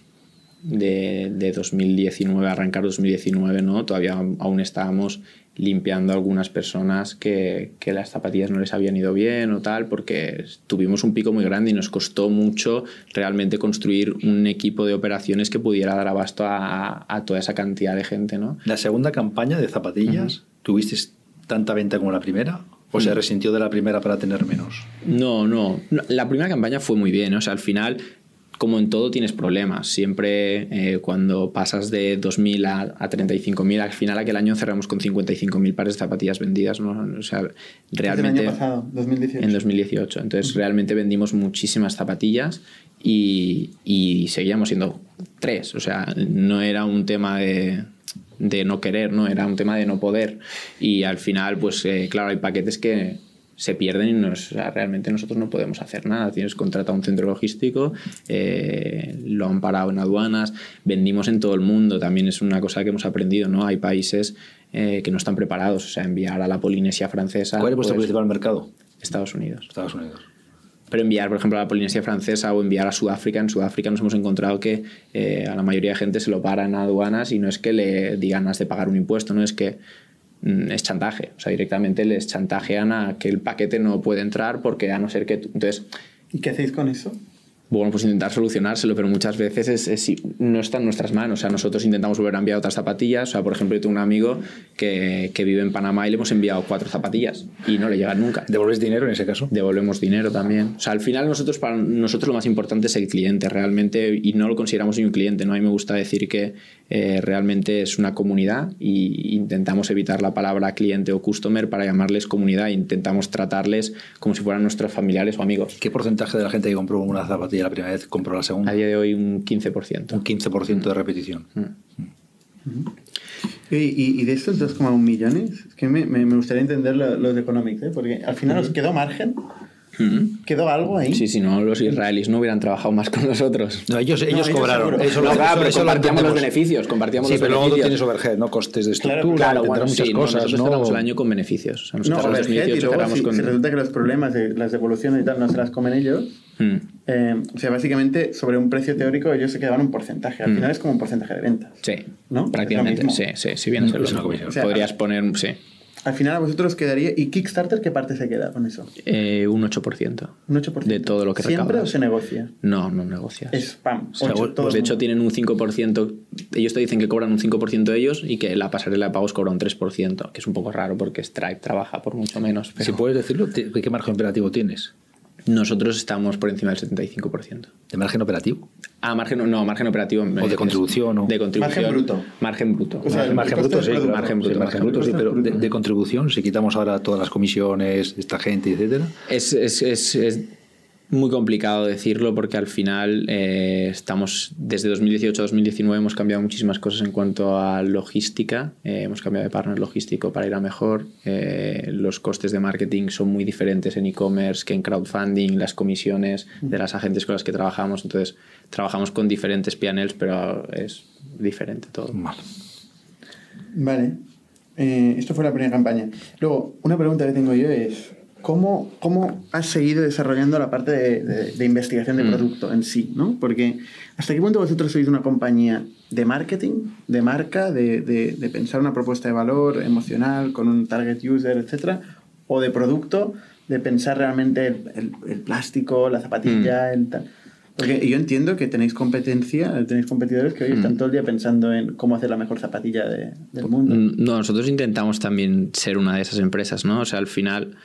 de, 2019, arrancar 2019, ¿no? todavía aún estábamos limpiando a algunas personas que, que, las zapatillas no les habían ido bien o tal, porque tuvimos un pico muy grande y nos costó mucho realmente construir un equipo de operaciones que pudiera dar abasto a, a toda esa cantidad de gente. ¿no? La segunda campaña de zapatillas, ¿tuviste tanta venta como la primera? ¿O se mm. resintió de la primera para tener menos? No, no. La primera campaña fue muy bien. O sea, al final, como en todo, tienes problemas. Siempre eh, cuando pasas de 2.000 a, a 35.000, al final aquel año cerramos con 55.000 pares de zapatillas vendidas. ¿no? O sea, realmente... ¿El año pasado? 2018. En 2018. Entonces, realmente vendimos muchísimas zapatillas y, y seguíamos siendo tres. O sea, no era un tema de de no querer, ¿no? Era un tema de no poder. Y al final, pues eh, claro, hay paquetes que se pierden y nos, realmente nosotros no podemos hacer nada. Tienes contratado un centro logístico, eh, lo han parado en aduanas, vendimos en todo el mundo, también es una cosa que hemos aprendido, ¿no? Hay países eh, que no están preparados, o sea, enviar a la Polinesia francesa... ¿Cuál es vuestro pues, principal mercado? Estados Unidos. Estados Unidos. Pero enviar, por ejemplo, a la Polinesia Francesa o enviar a Sudáfrica, en Sudáfrica nos hemos encontrado que eh, a la mayoría de gente se lo paran a aduanas y no es que le digan has de pagar un impuesto, no es que es chantaje. O sea, directamente les chantajean a que el paquete no puede entrar porque a no ser que... Entonces, ¿Y qué hacéis con eso? bueno, pues intentar solucionárselo, pero muchas veces es, es- no está en nuestras manos. O sea, nosotros intentamos volver a enviar otras zapatillas. O sea, por ejemplo, yo tengo un amigo que, que vive en Panamá y le hemos enviado cuatro zapatillas y no le llegan nunca. ¿Devolves dinero en ese caso? Devolvemos dinero también. O sea, al final nosotros, para nosotros lo más importante es el cliente realmente y no lo consideramos ni un cliente. ¿no? A mí me gusta decir que eh, realmente es una comunidad y intentamos evitar la palabra cliente o customer para llamarles comunidad e intentamos tratarles como si fueran nuestros familiares o amigos. ¿Qué porcentaje de la gente que compró una zapatilla la primera vez compró la segunda? A día de hoy un 15%. Un 15% de repetición. Y, y- y de estos 2,1 millones, es que me, me- gustaría entender lo- los de Economics, ¿eh? porque al final os quedó margen, Quedó algo ahí. Sí, si no, los israelíes no hubieran trabajado más con nosotros. No, ellos, ellos ellos cobraron. Eso, No, lo- claro, eso- pero eso lo compartíamos los entendemos. beneficios, compartíamos Sí, los pero luego beneficios. tienes overhead, ¿no? Costes de Claro, estructura, Claro, tendrá bueno, muchas sí, no, cosas, nosotros ¿no? cerramos el año con beneficios. O sea, No, nosotros overhead, y 2018 luego cerramos si, con... si resulta que los problemas de las devoluciones y tal no se las comen ellos, Mm. eh, o sea, básicamente sobre un precio teórico ellos se quedaban un porcentaje. Al Mm. final es como un porcentaje de ventas. Sí, ¿No? prácticamente. Lo Sí, sí, sí, lo sea, Podrías poner, sí, Al final a vosotros quedaría... ¿Y Kickstarter qué parte se queda con eso? eh, un 8%. Un 8%. De todo lo que ¿Siempre recaudas. o se negocia? No, no negocias. Es spam. O sea, pues, todo de hecho, tienen un 5%. Ellos te dicen que cobran un 5% ellos y que la pasarela de pagos cobra un 3%, que es un poco raro porque Stripe trabaja por mucho menos. Pero Si puedes decirlo, ¿qué qué margen operativo tienes? Nosotros estamos por encima del 75%. ¿De margen operativo? Ah, margen, no, margen operativo. de contribución, o- De contribución. Margen bruto. Margen bruto. O sea, el margen bruto, sí, margen bruto, Sí, margen bruto, sí, pero de, contribución, si quitamos ahora todas las comisiones, esta gente, etcétera, Es, es- es- es muy complicado decirlo porque al final eh, estamos desde 2018 a 2019 hemos cambiado muchísimas cosas en cuanto a logística. Eh, hemos cambiado de partner logístico para ir a mejor. Eh, los costes de marketing son muy diferentes en e-commerce que en crowdfunding, las comisiones de las agentes con las que trabajamos. Entonces, trabajamos con diferentes PNLs, pero es diferente todo. Vale. Eh, esto fue la primera campaña. Luego, una pregunta que tengo yo es, ¿cómo, cómo has seguido desarrollando la parte de, de- de investigación de Mm. producto en sí? ¿no? Porque ¿hasta qué punto vosotros sois una compañía de marketing, de marca, de, de- de pensar una propuesta de valor emocional con un target user, etcétera? ¿O de producto, de pensar realmente el, el- el plástico, la zapatilla, el tal? Porque yo entiendo que tenéis competencia, tenéis competidores que hoy están todo el día pensando en cómo hacer la mejor zapatilla de- del mundo. Mm, No, nosotros intentamos también ser una de esas empresas, ¿no? O sea, al final,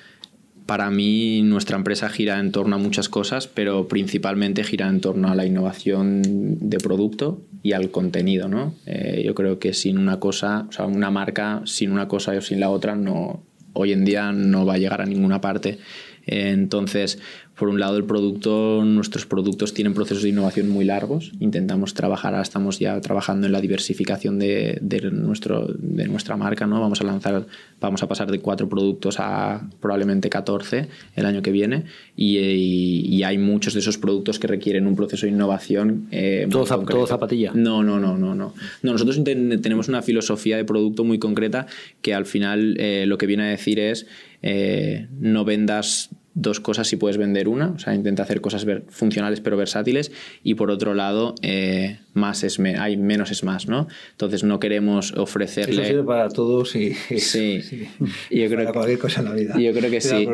para mí, nuestra empresa gira en torno a muchas cosas, pero principalmente gira en torno a la innovación de producto y al contenido, ¿no? Eh, yo creo que sin una cosa, o sea, una marca, sin una cosa o sin la otra, no, hoy en día no va a llegar a ninguna parte. Eh, Entonces, por un lado, el producto, nuestros productos tienen procesos de innovación muy largos. Intentamos trabajar, ahora estamos ya trabajando en la diversificación de, de nuestro, de nuestra marca, ¿no? Vamos a lanzar, vamos a pasar de cuatro productos a probablemente 14 el año que viene. Y, y- y hay muchos de esos productos que requieren un proceso de innovación. eh, ¿Todo zap- concreto. todo zapatilla? No, no, no, no, no. No, nosotros tenemos una filosofía de producto muy concreta que al final eh, lo que viene a decir es eh, no vendas dos cosas si puedes vender una, o sea, intenta hacer cosas funcionales pero versátiles y por otro lado, eh, más es me- hay menos es más, ¿no? Entonces no queremos Eso ofrecerle... sirve para todos y Sí, sí. yo creo para que- cualquier cosa en la vida. Yo creo que sí.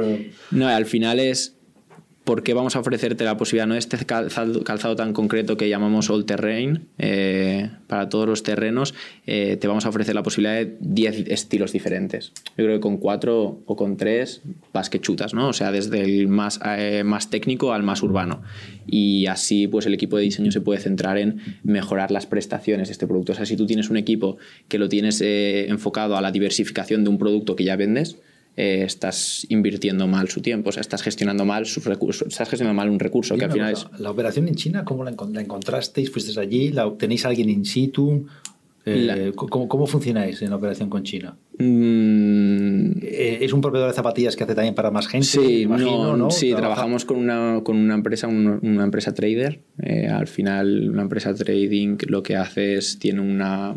No, al final es por qué vamos a ofrecerte la posibilidad, no este calzado, tan concreto que llamamos all terrain, eh, para todos los terrenos, eh, te vamos a ofrecer la posibilidad de 10 estilos diferentes. Yo creo que con 4 o con 3 vas que chutas, ¿no? O sea, desde el más, eh, más técnico al más urbano. Y así, pues el equipo de diseño se puede centrar en mejorar las prestaciones de este producto. O sea, si tú tienes un equipo que lo tienes enfocado a la diversificación de un producto que ya vendes, eh, estás invirtiendo mal su tiempo, o sea, estás gestionando mal sus recursos, estás gestionando mal un recurso que al final es... La operación en China, ¿cómo la, encon- la encontrasteis? ¿Fuisteis allí? ¿La, ¿Tenéis a alguien in situ? Eh, ¿cómo, cómo funcionáis en la operación con China? Mm, Eh, ¿Es un proveedor de zapatillas que hace también para más gente? Sí, imagino, no, ¿no? sí Trabaja- trabajamos con una, con una empresa, un- una empresa trader. Eh, al final, una empresa trading lo que hace es, tiene una,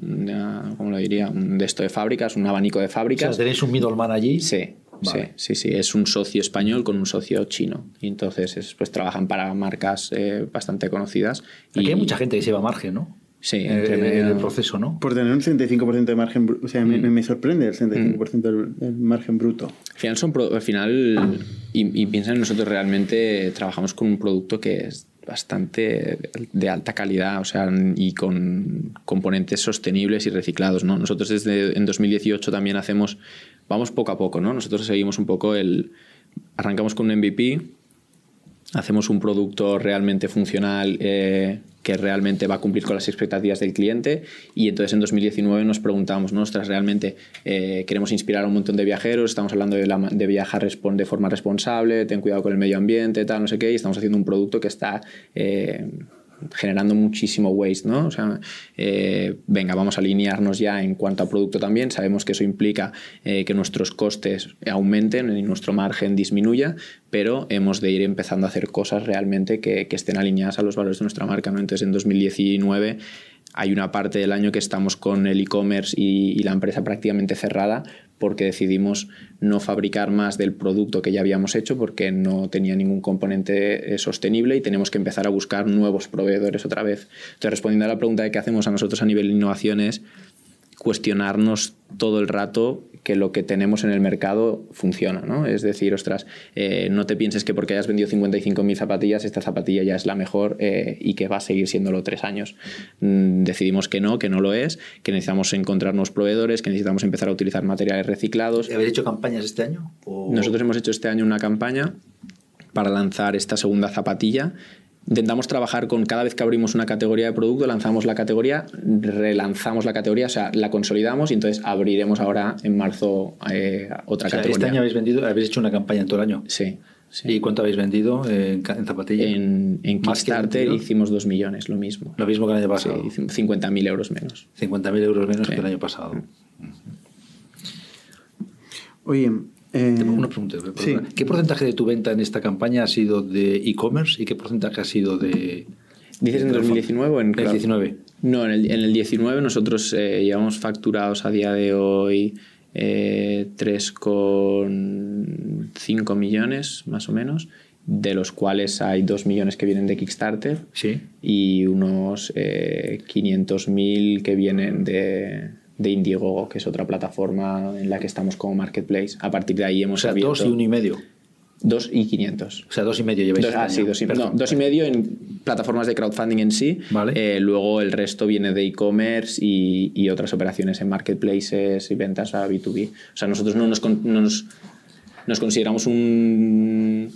una ¿cómo lo diría? Un de esto de fábricas, un abanico de O fábricas. sea, ¿Tenéis un middleman allí? Sí, Vale. sí, sí, sí. Es un socio español con un socio chino. Y entonces es- pues, trabajan para marcas eh, bastante conocidas. Aquí y- hay mucha gente que se va a margen, ¿no? Sí, en, entre en medio- el proceso, ¿no? Por tener un 65% de margen bruto. O sea, me, me sorprende el 65% del, del margen bruto. Al final, son pro- al final y, y piensa en nosotros realmente trabajamos con un producto que es bastante de alta calidad o sea, y con componentes sostenibles y reciclados. ¿no? Nosotros desde en 2018 también hacemos, vamos poco a poco, ¿no? nosotros seguimos un poco el, arrancamos con un MVP, hacemos un producto realmente funcional eh, que realmente va a cumplir con las expectativas del cliente y entonces en 2019 nos preguntamos, ¿no? realmente eh, queremos inspirar a un montón de viajeros, estamos hablando de, la, de viajar de forma responsable, ten cuidado con el medio ambiente, tal, no sé qué, y estamos haciendo un producto que está... eh, generando muchísimo waste, ¿no? O sea, eh, venga, vamos a alinearnos ya en cuanto a producto también. Sabemos que eso implica eh, que nuestros costes aumenten y nuestro margen disminuya, pero hemos de ir empezando a hacer cosas realmente que, estén alineadas a los valores de nuestra marca, ¿no? Entonces, en 2019 hay una parte del año que estamos con el e-commerce y la empresa prácticamente cerrada porque decidimos no fabricar más del producto que ya habíamos hecho porque no tenía ningún componente eh, sostenible y tenemos que empezar a buscar nuevos proveedores otra vez. Entonces, respondiendo a la pregunta de qué hacemos a nosotros a nivel de innovación es cuestionarnos todo el rato que lo que tenemos en el mercado funciona, ¿no? Es decir, ostras, eh, no te pienses que porque hayas vendido 55.000 zapatillas, esta zapatilla ya es la mejor eh, y que va a seguir siéndolo tres años. Mm, decidimos que no, que no lo es, que necesitamos encontrar nuevos proveedores, que necesitamos empezar a utilizar materiales reciclados. ¿Habéis hecho campañas este año? ¿O- Nosotros hemos hecho este año una campaña para lanzar esta segunda zapatilla. Intentamos trabajar con cada vez que abrimos una categoría de producto, lanzamos la categoría, relanzamos la categoría, o sea, la consolidamos y entonces abriremos ahora en marzo eh, otra O sea, categoría. este año habéis vendido, habéis hecho una campaña en todo el año. Sí. sí. ¿Y cuánto habéis vendido en, zapatillas? En, en ¿Más que el Kickstarter hicimos 2 millones, lo mismo. Lo mismo que el año Sí, pasado. hicimos 50.000 euros menos. 50.000 euros menos Sí. que el año pasado. Oye, eh, Tengo una pregunta. perdona. sí. ¿Qué porcentaje de tu venta en esta campaña ha sido de e-commerce y qué porcentaje ha sido de... ¿Dices en de 2019 o en En el crowd- 19. No, en el, en el 19 nosotros eh, llevamos facturados a día de hoy eh, 3,5 millones más o menos, de los cuales hay 2 millones que vienen de Kickstarter Sí. y unos eh, 500.000 que vienen de, de Indiegogo, que es otra plataforma en la que estamos como marketplace. A partir de ahí O hemos sea, abierto dos y uno y medio. 2 y 500. O sea, dos y medio lleváis. Dos, este ah, sí, dos y, Perdón. no, dos y medio en plataformas de crowdfunding en sí. Vale. Eh, luego el resto viene de e-commerce y, y otras operaciones en marketplaces y ventas a B2B. O sea, nosotros no nos, no nos, nos consideramos un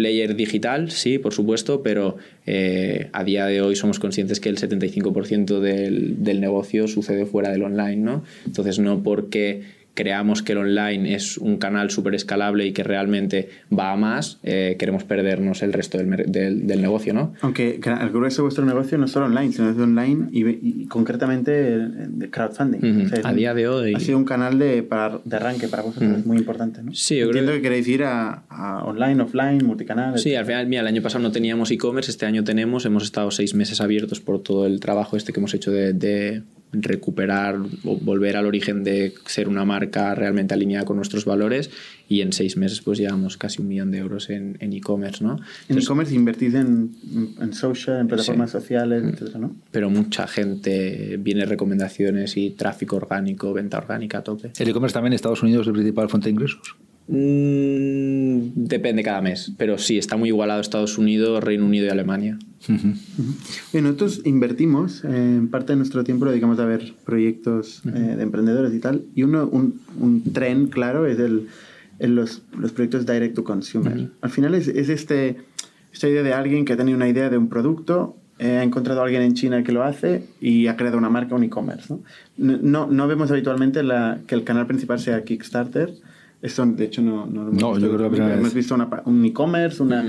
player digital, sí, por supuesto, pero eh, a día de hoy somos conscientes que el 75% del, del negocio sucede fuera del online, ¿no? Entonces, no porque creamos que el online es un canal súper escalable y que realmente va a más, eh, queremos perdernos el resto del, del- del negocio, ¿no? aunque el grueso de vuestro negocio no es solo online, sino es de online y, y concretamente de crowdfunding. O sea, A un- día de hoy- Ha sido un canal de, para- de arranque para vosotros, muy importante. ¿no? Sí, yo creo Entiendo que- que queréis ir a, a online, offline, multicanal. Sí, al final, mira, el año pasado no teníamos e-commerce, este año tenemos, hemos estado seis meses abiertos por todo el trabajo este que hemos hecho de, de recuperar o volver al origen de ser una marca realmente alineada con nuestros valores y en seis meses pues llevamos casi un millón de euros en en e-commerce, ¿no? En e-commerce invertís en, en social, en plataformas Sí. sociales, etcétera, ¿no? pero mucha gente viene recomendaciones y tráfico orgánico, venta orgánica a tope. ¿El e-commerce también en Estados Unidos es la principal fuente de ingresos? Mm, depende cada mes, pero sí, está muy igualado Estados Unidos, Reino Unido y Alemania. Bien, nosotros invertimos, eh, en parte de nuestro tiempo lo dedicamos a ver proyectos eh, de emprendedores y tal, y uno, un, un tren claro es el, en los, los proyectos direct to consumer. Al final es, es este, esta idea de alguien que ha tenido una idea de un producto, eh, ha encontrado a alguien en China que lo hace y ha creado una marca, un e-commerce. ¿no? No, no vemos habitualmente la, que el canal principal sea Kickstarter. Esto, de hecho, no, no lo hemos No, visto. yo creo que primera Hemos vez. visto una un e-commerce, una,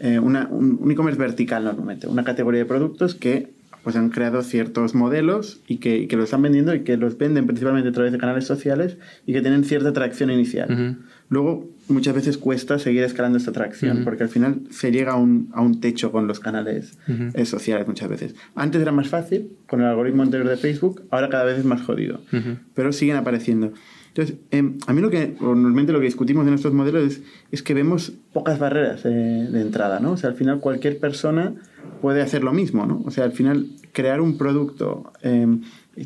eh, una- un, un e-commerce vertical normalmente, una categoría de productos que pues han creado ciertos modelos y que, y que los están vendiendo y que los venden principalmente a través de canales sociales y que tienen cierta atracción inicial. Ujú. Luego, muchas veces cuesta seguir escalando esta atracción, porque al final se llega a un, a un techo con los canales eh, sociales muchas veces. Antes era más fácil, con el algoritmo anterior de Facebook, ahora cada vez es más jodido, pero siguen apareciendo. Entonces, em, a mí lo que, normalmente lo que discutimos en estos modelos es, que vemos pocas barreras de entrada, ¿no? O sea, al final cualquier persona puede hacer lo mismo, ¿no? O sea, al final, crear un producto, eh,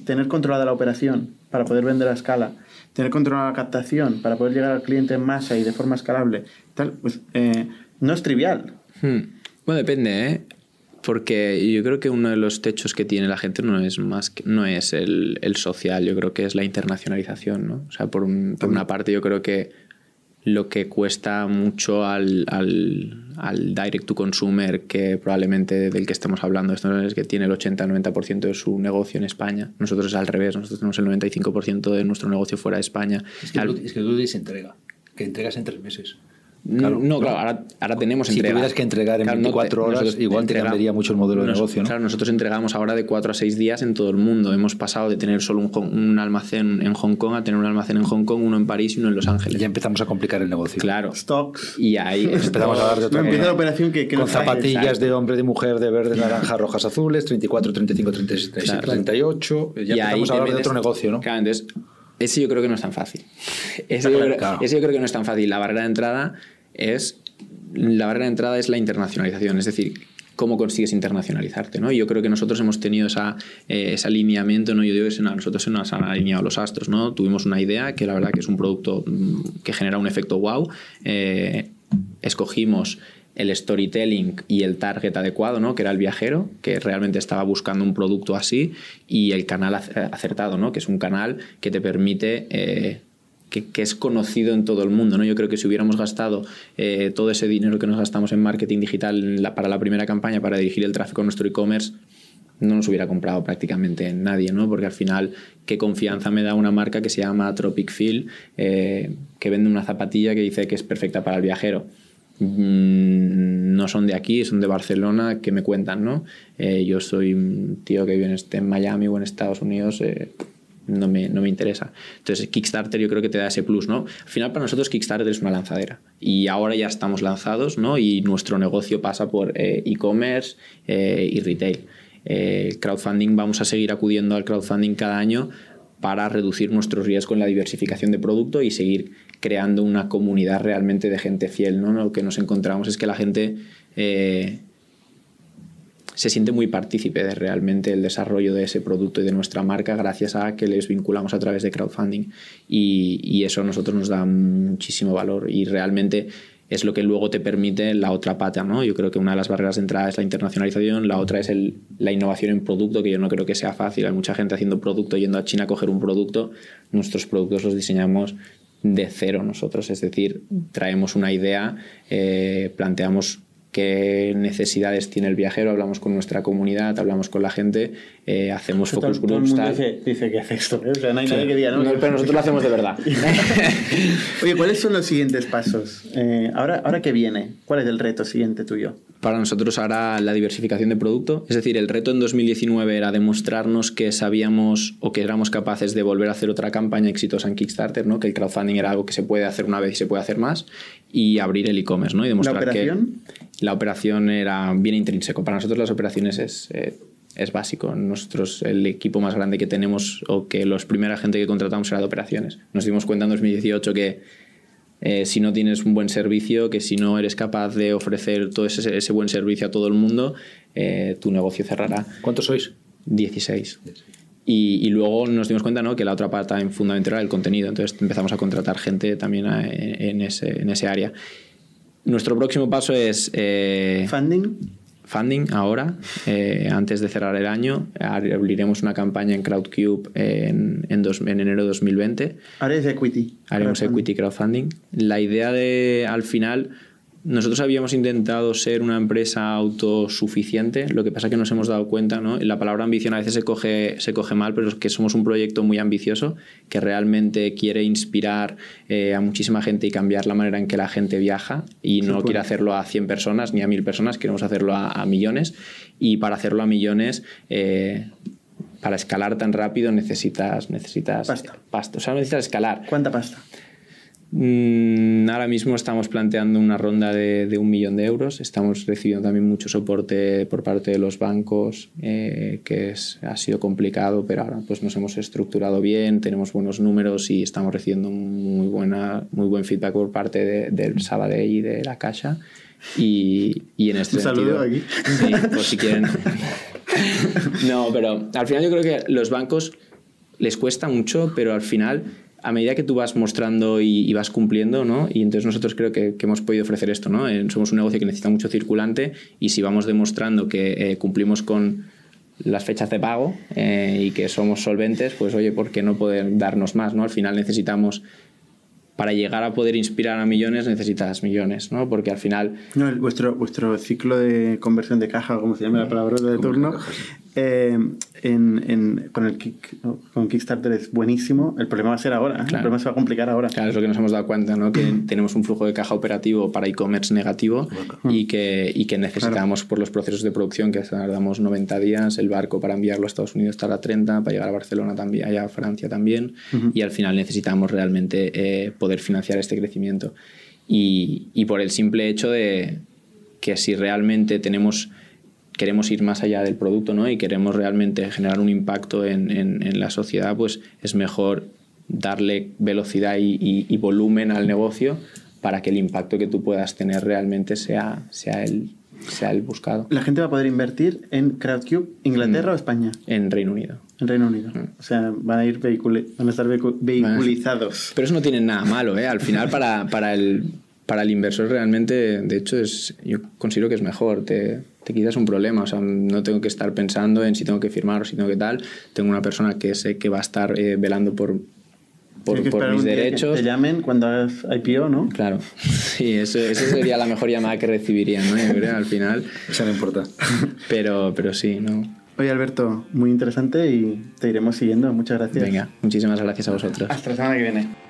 tener controlada la operación para poder vender a escala, tener controlada la captación para poder llegar al cliente en masa y de forma escalable, tal, pues eh, no es trivial. Hmm. Bueno, depende, ¿eh? Porque yo creo que uno de los techos que tiene la gente no es más no es el, el social, yo creo que es la internacionalización, ¿no? O sea, por, por una parte yo creo que lo que cuesta mucho al, al, al, direct to consumer, que probablemente del que estamos hablando, esto es que tiene el 80-90% de su negocio en España. Nosotros es al revés, nosotros tenemos el 95% de nuestro negocio fuera de España. Es que, tú, es que tú dices entrega, que entregas en tres meses. Claro, no, claro, ahora, ahora tenemos si entrega. tuvieras que entregar en claro, 24 horas, nosotros igual te cambiaría mucho el modelo de negocio, ¿no? Claro, nosotros entregamos ahora de 4 a 6 días en todo el mundo. Hemos pasado de tener solo un, un, almacén en Hong Kong a tener un almacén en Hong Kong, uno en París y uno en Los Ángeles. Ya empezamos a complicar el negocio. Claro. Stocks. Y ahí empezamos a hablar de otra no, empieza la operación que, que Con zapatillas exacto. de hombre, de mujer, de verde, naranja, rojas, azules, 34, 35, 36, claro. 38. Ya y empezamos a hablar de otro negocio, ¿no? Claro, entonces, ese yo creo que no es tan fácil. Ese, yo creo, claro. yo creo que no es tan fácil. La barrera de entrada es la barrera de entrada es la internacionalización, es decir, cómo consigues internacionalizarte, ¿no? Y yo creo que nosotros hemos tenido esa, eh, ese alineamiento, ¿no? Yo digo que nosotros se nos han alineado los astros, ¿no? Tuvimos una idea que la verdad que es un producto que genera un efecto wow. Eh, escogimos el storytelling y el target adecuado, ¿no? que era el viajero, que realmente estaba buscando un producto así, y el canal acertado, ¿no? que es un canal que te permite eh, que, es conocido en todo el mundo. ¿no? Yo creo que si hubiéramos gastado eh, todo ese dinero que nos gastamos en marketing digital para la primera campaña, para dirigir el tráfico a nuestro e-commerce, no nos hubiera comprado prácticamente nadie, ¿no? Porque al final, qué confianza me da una marca que se llama Tropic Feel, eh, que vende una zapatilla que dice que es perfecta para el viajero. Mm, no son de aquí, son de Barcelona, que me cuentan, ¿no? Eh, yo soy un tío que vive en, Miami o en Estados Unidos, eh, no me, no me, interesa. Entonces, Kickstarter yo creo que te da ese plus, ¿no? Al final, para nosotros, Kickstarter es una lanzadera. Y ahora ya estamos lanzados, ¿no? Y nuestro negocio pasa por e-commerce eh, y retail. Crowdfunding, vamos a seguir acudiendo al crowdfunding cada año para reducir nuestros riesgos en la diversificación de producto y seguir creando una comunidad realmente de gente fiel, ¿no? Lo que nos encontramos es que la gente... Eh, se siente muy partícipe de realmente el desarrollo de ese producto y de nuestra marca gracias a que les vinculamos a través de crowdfunding. Y, y eso a nosotros nos da muchísimo valor y realmente es lo que luego te permite la otra pata, ¿no? Yo creo que una de las barreras de entrada es la internacionalización, la otra es la innovación en producto, que yo no creo que sea fácil. Hay mucha gente haciendo producto, yendo a China a coger un producto. Nuestros productos los diseñamos de cero nosotros, es decir, traemos una idea, eh, planteamos qué necesidades tiene el viajero, hablamos con nuestra comunidad, hablamos con la gente, eh, hacemos focus todo groups. Todo el mundo dice, dice, que hace esto, ¿eh? o sea, no hay sí. nadie que diga, no, no pero nosotros lo hacemos de verdad. Oye, ¿cuáles son los siguientes pasos? Eh, ahora, ahora qué viene, ¿cuál es el reto siguiente tuyo? Para nosotros ahora la diversificación de producto, es decir, el reto en 2019 era demostrarnos que sabíamos o que éramos capaces de volver a hacer otra campaña exitosa en Kickstarter, ¿no? que el crowdfunding era algo que se puede hacer una vez y se puede hacer más, y abrir el e-commerce, ¿no? y demostrar ¿La operación? que la operación era bien intrínseco. Para nosotros las operaciones es... Eh, es básico. Nosotros, el equipo más grande que tenemos o que los primera gente que contratamos era de operaciones. Nos dimos cuenta en 2018 que eh, si no tienes un buen servicio, que si no eres capaz de ofrecer todo ese, ese buen servicio a todo el mundo, eh, tu negocio cerrará. ¿Cuántos sois? 16. Y, y, luego nos dimos cuenta ¿no? que la otra pata fundamental era el contenido. Entonces empezamos a contratar gente también a, en, ese, en ese área. Nuestro próximo paso es... Eh, ¿Funding? Funding ahora, eh, antes de cerrar el año. Abriremos una campaña en Crowdcube en, en, dos, en enero de 2020. Haremos equity. Haremos equity crowdfunding. La idea de, al final, nosotros habíamos intentado ser una empresa autosuficiente, lo que pasa es que nos hemos dado cuenta, ¿no? La palabra ambición a veces se coge, se coge mal, pero es que somos un proyecto muy ambicioso que realmente quiere inspirar eh, a muchísima gente y cambiar la manera en que la gente viaja y no quiere hacerlo a 100 personas ni a 1000 personas, queremos hacerlo a, a millones y para hacerlo a millones... Eh, para escalar tan rápido necesitas necesitas pasta. pasta. O sea, necesitas escalar. ¿Cuánta pasta? Mm, ahora mismo estamos planteando una ronda de, un millón de euros. Estamos recibiendo también mucho soporte por parte de los bancos, eh, que es, ha sido complicado, pero ahora pues nos hemos estructurado bien, tenemos buenos números y estamos recibiendo muy, buena, muy buen feedback por parte de, del Sabadell y de la Caixa. Y, y en este un saludo aquí. Sí, por si quieren. no, pero al final yo creo que los bancos les cuesta mucho, pero al final a medida que tú vas mostrando y, vas cumpliendo, ¿no? Y entonces nosotros creo que, hemos podido ofrecer esto, ¿no? somos un negocio que necesita mucho circulante y si vamos demostrando que eh, cumplimos con las fechas de pago eh, y que somos solventes, pues oye, ¿por qué no poder darnos más, ¿no? Al final necesitamos para llegar a poder inspirar a millones necesitas millones, ¿no? Porque al final... No, vuestro, vuestro ciclo de conversión de caja, como se llama la palabra de turno, eh, en, con el con Kickstarter es buenísimo. El problema va a ser ahora. ¿eh? El problema se va a complicar ahora. Claro, es lo que nos hemos dado cuenta, ¿no? Que tenemos un flujo de caja operativo para e-commerce negativo y que, y que necesitamos por los procesos de producción que tardamos 90 días, el barco para enviarlo a Estados Unidos tarda 30, para llegar a Barcelona también, allá a Francia también, y al final necesitamos realmente eh, poder financiar este crecimiento. Y, y por el simple hecho de que si realmente tenemos queremos ir más allá del producto ¿no? y queremos realmente generar un impacto en, en, la sociedad, pues es mejor darle velocidad y, y, volumen al negocio para que el impacto que tú puedas tener realmente sea, sea, el, sea el buscado. ¿La gente va a poder invertir en Crowdcube, Inglaterra mm. o España? En Reino Unido. En Reino Unido. Mm. O sea, van a ir van a estar vehiculizados. Pero eso no tiene nada malo, ¿eh? Al final, para, para, el, para el inversor realmente, de hecho, es, yo considero que es mejor. Te, te quitas un problema. O sea, no tengo que estar pensando en si tengo que firmar o si tengo que tal. Tengo una persona que sé que va a estar eh, velando por, por, por mis derechos. Que te llamen cuando hagas IPO, ¿no? Claro. Sí, eso, eso sería la mejor llamada que recibirían, ¿no? Yo creo, al final. Eso no importa. Pero, pero sí, ¿no? Oye, Alberto, muy interesante y te iremos siguiendo. Muchas gracias. Venga, muchísimas gracias a vosotros. Hasta la semana que viene.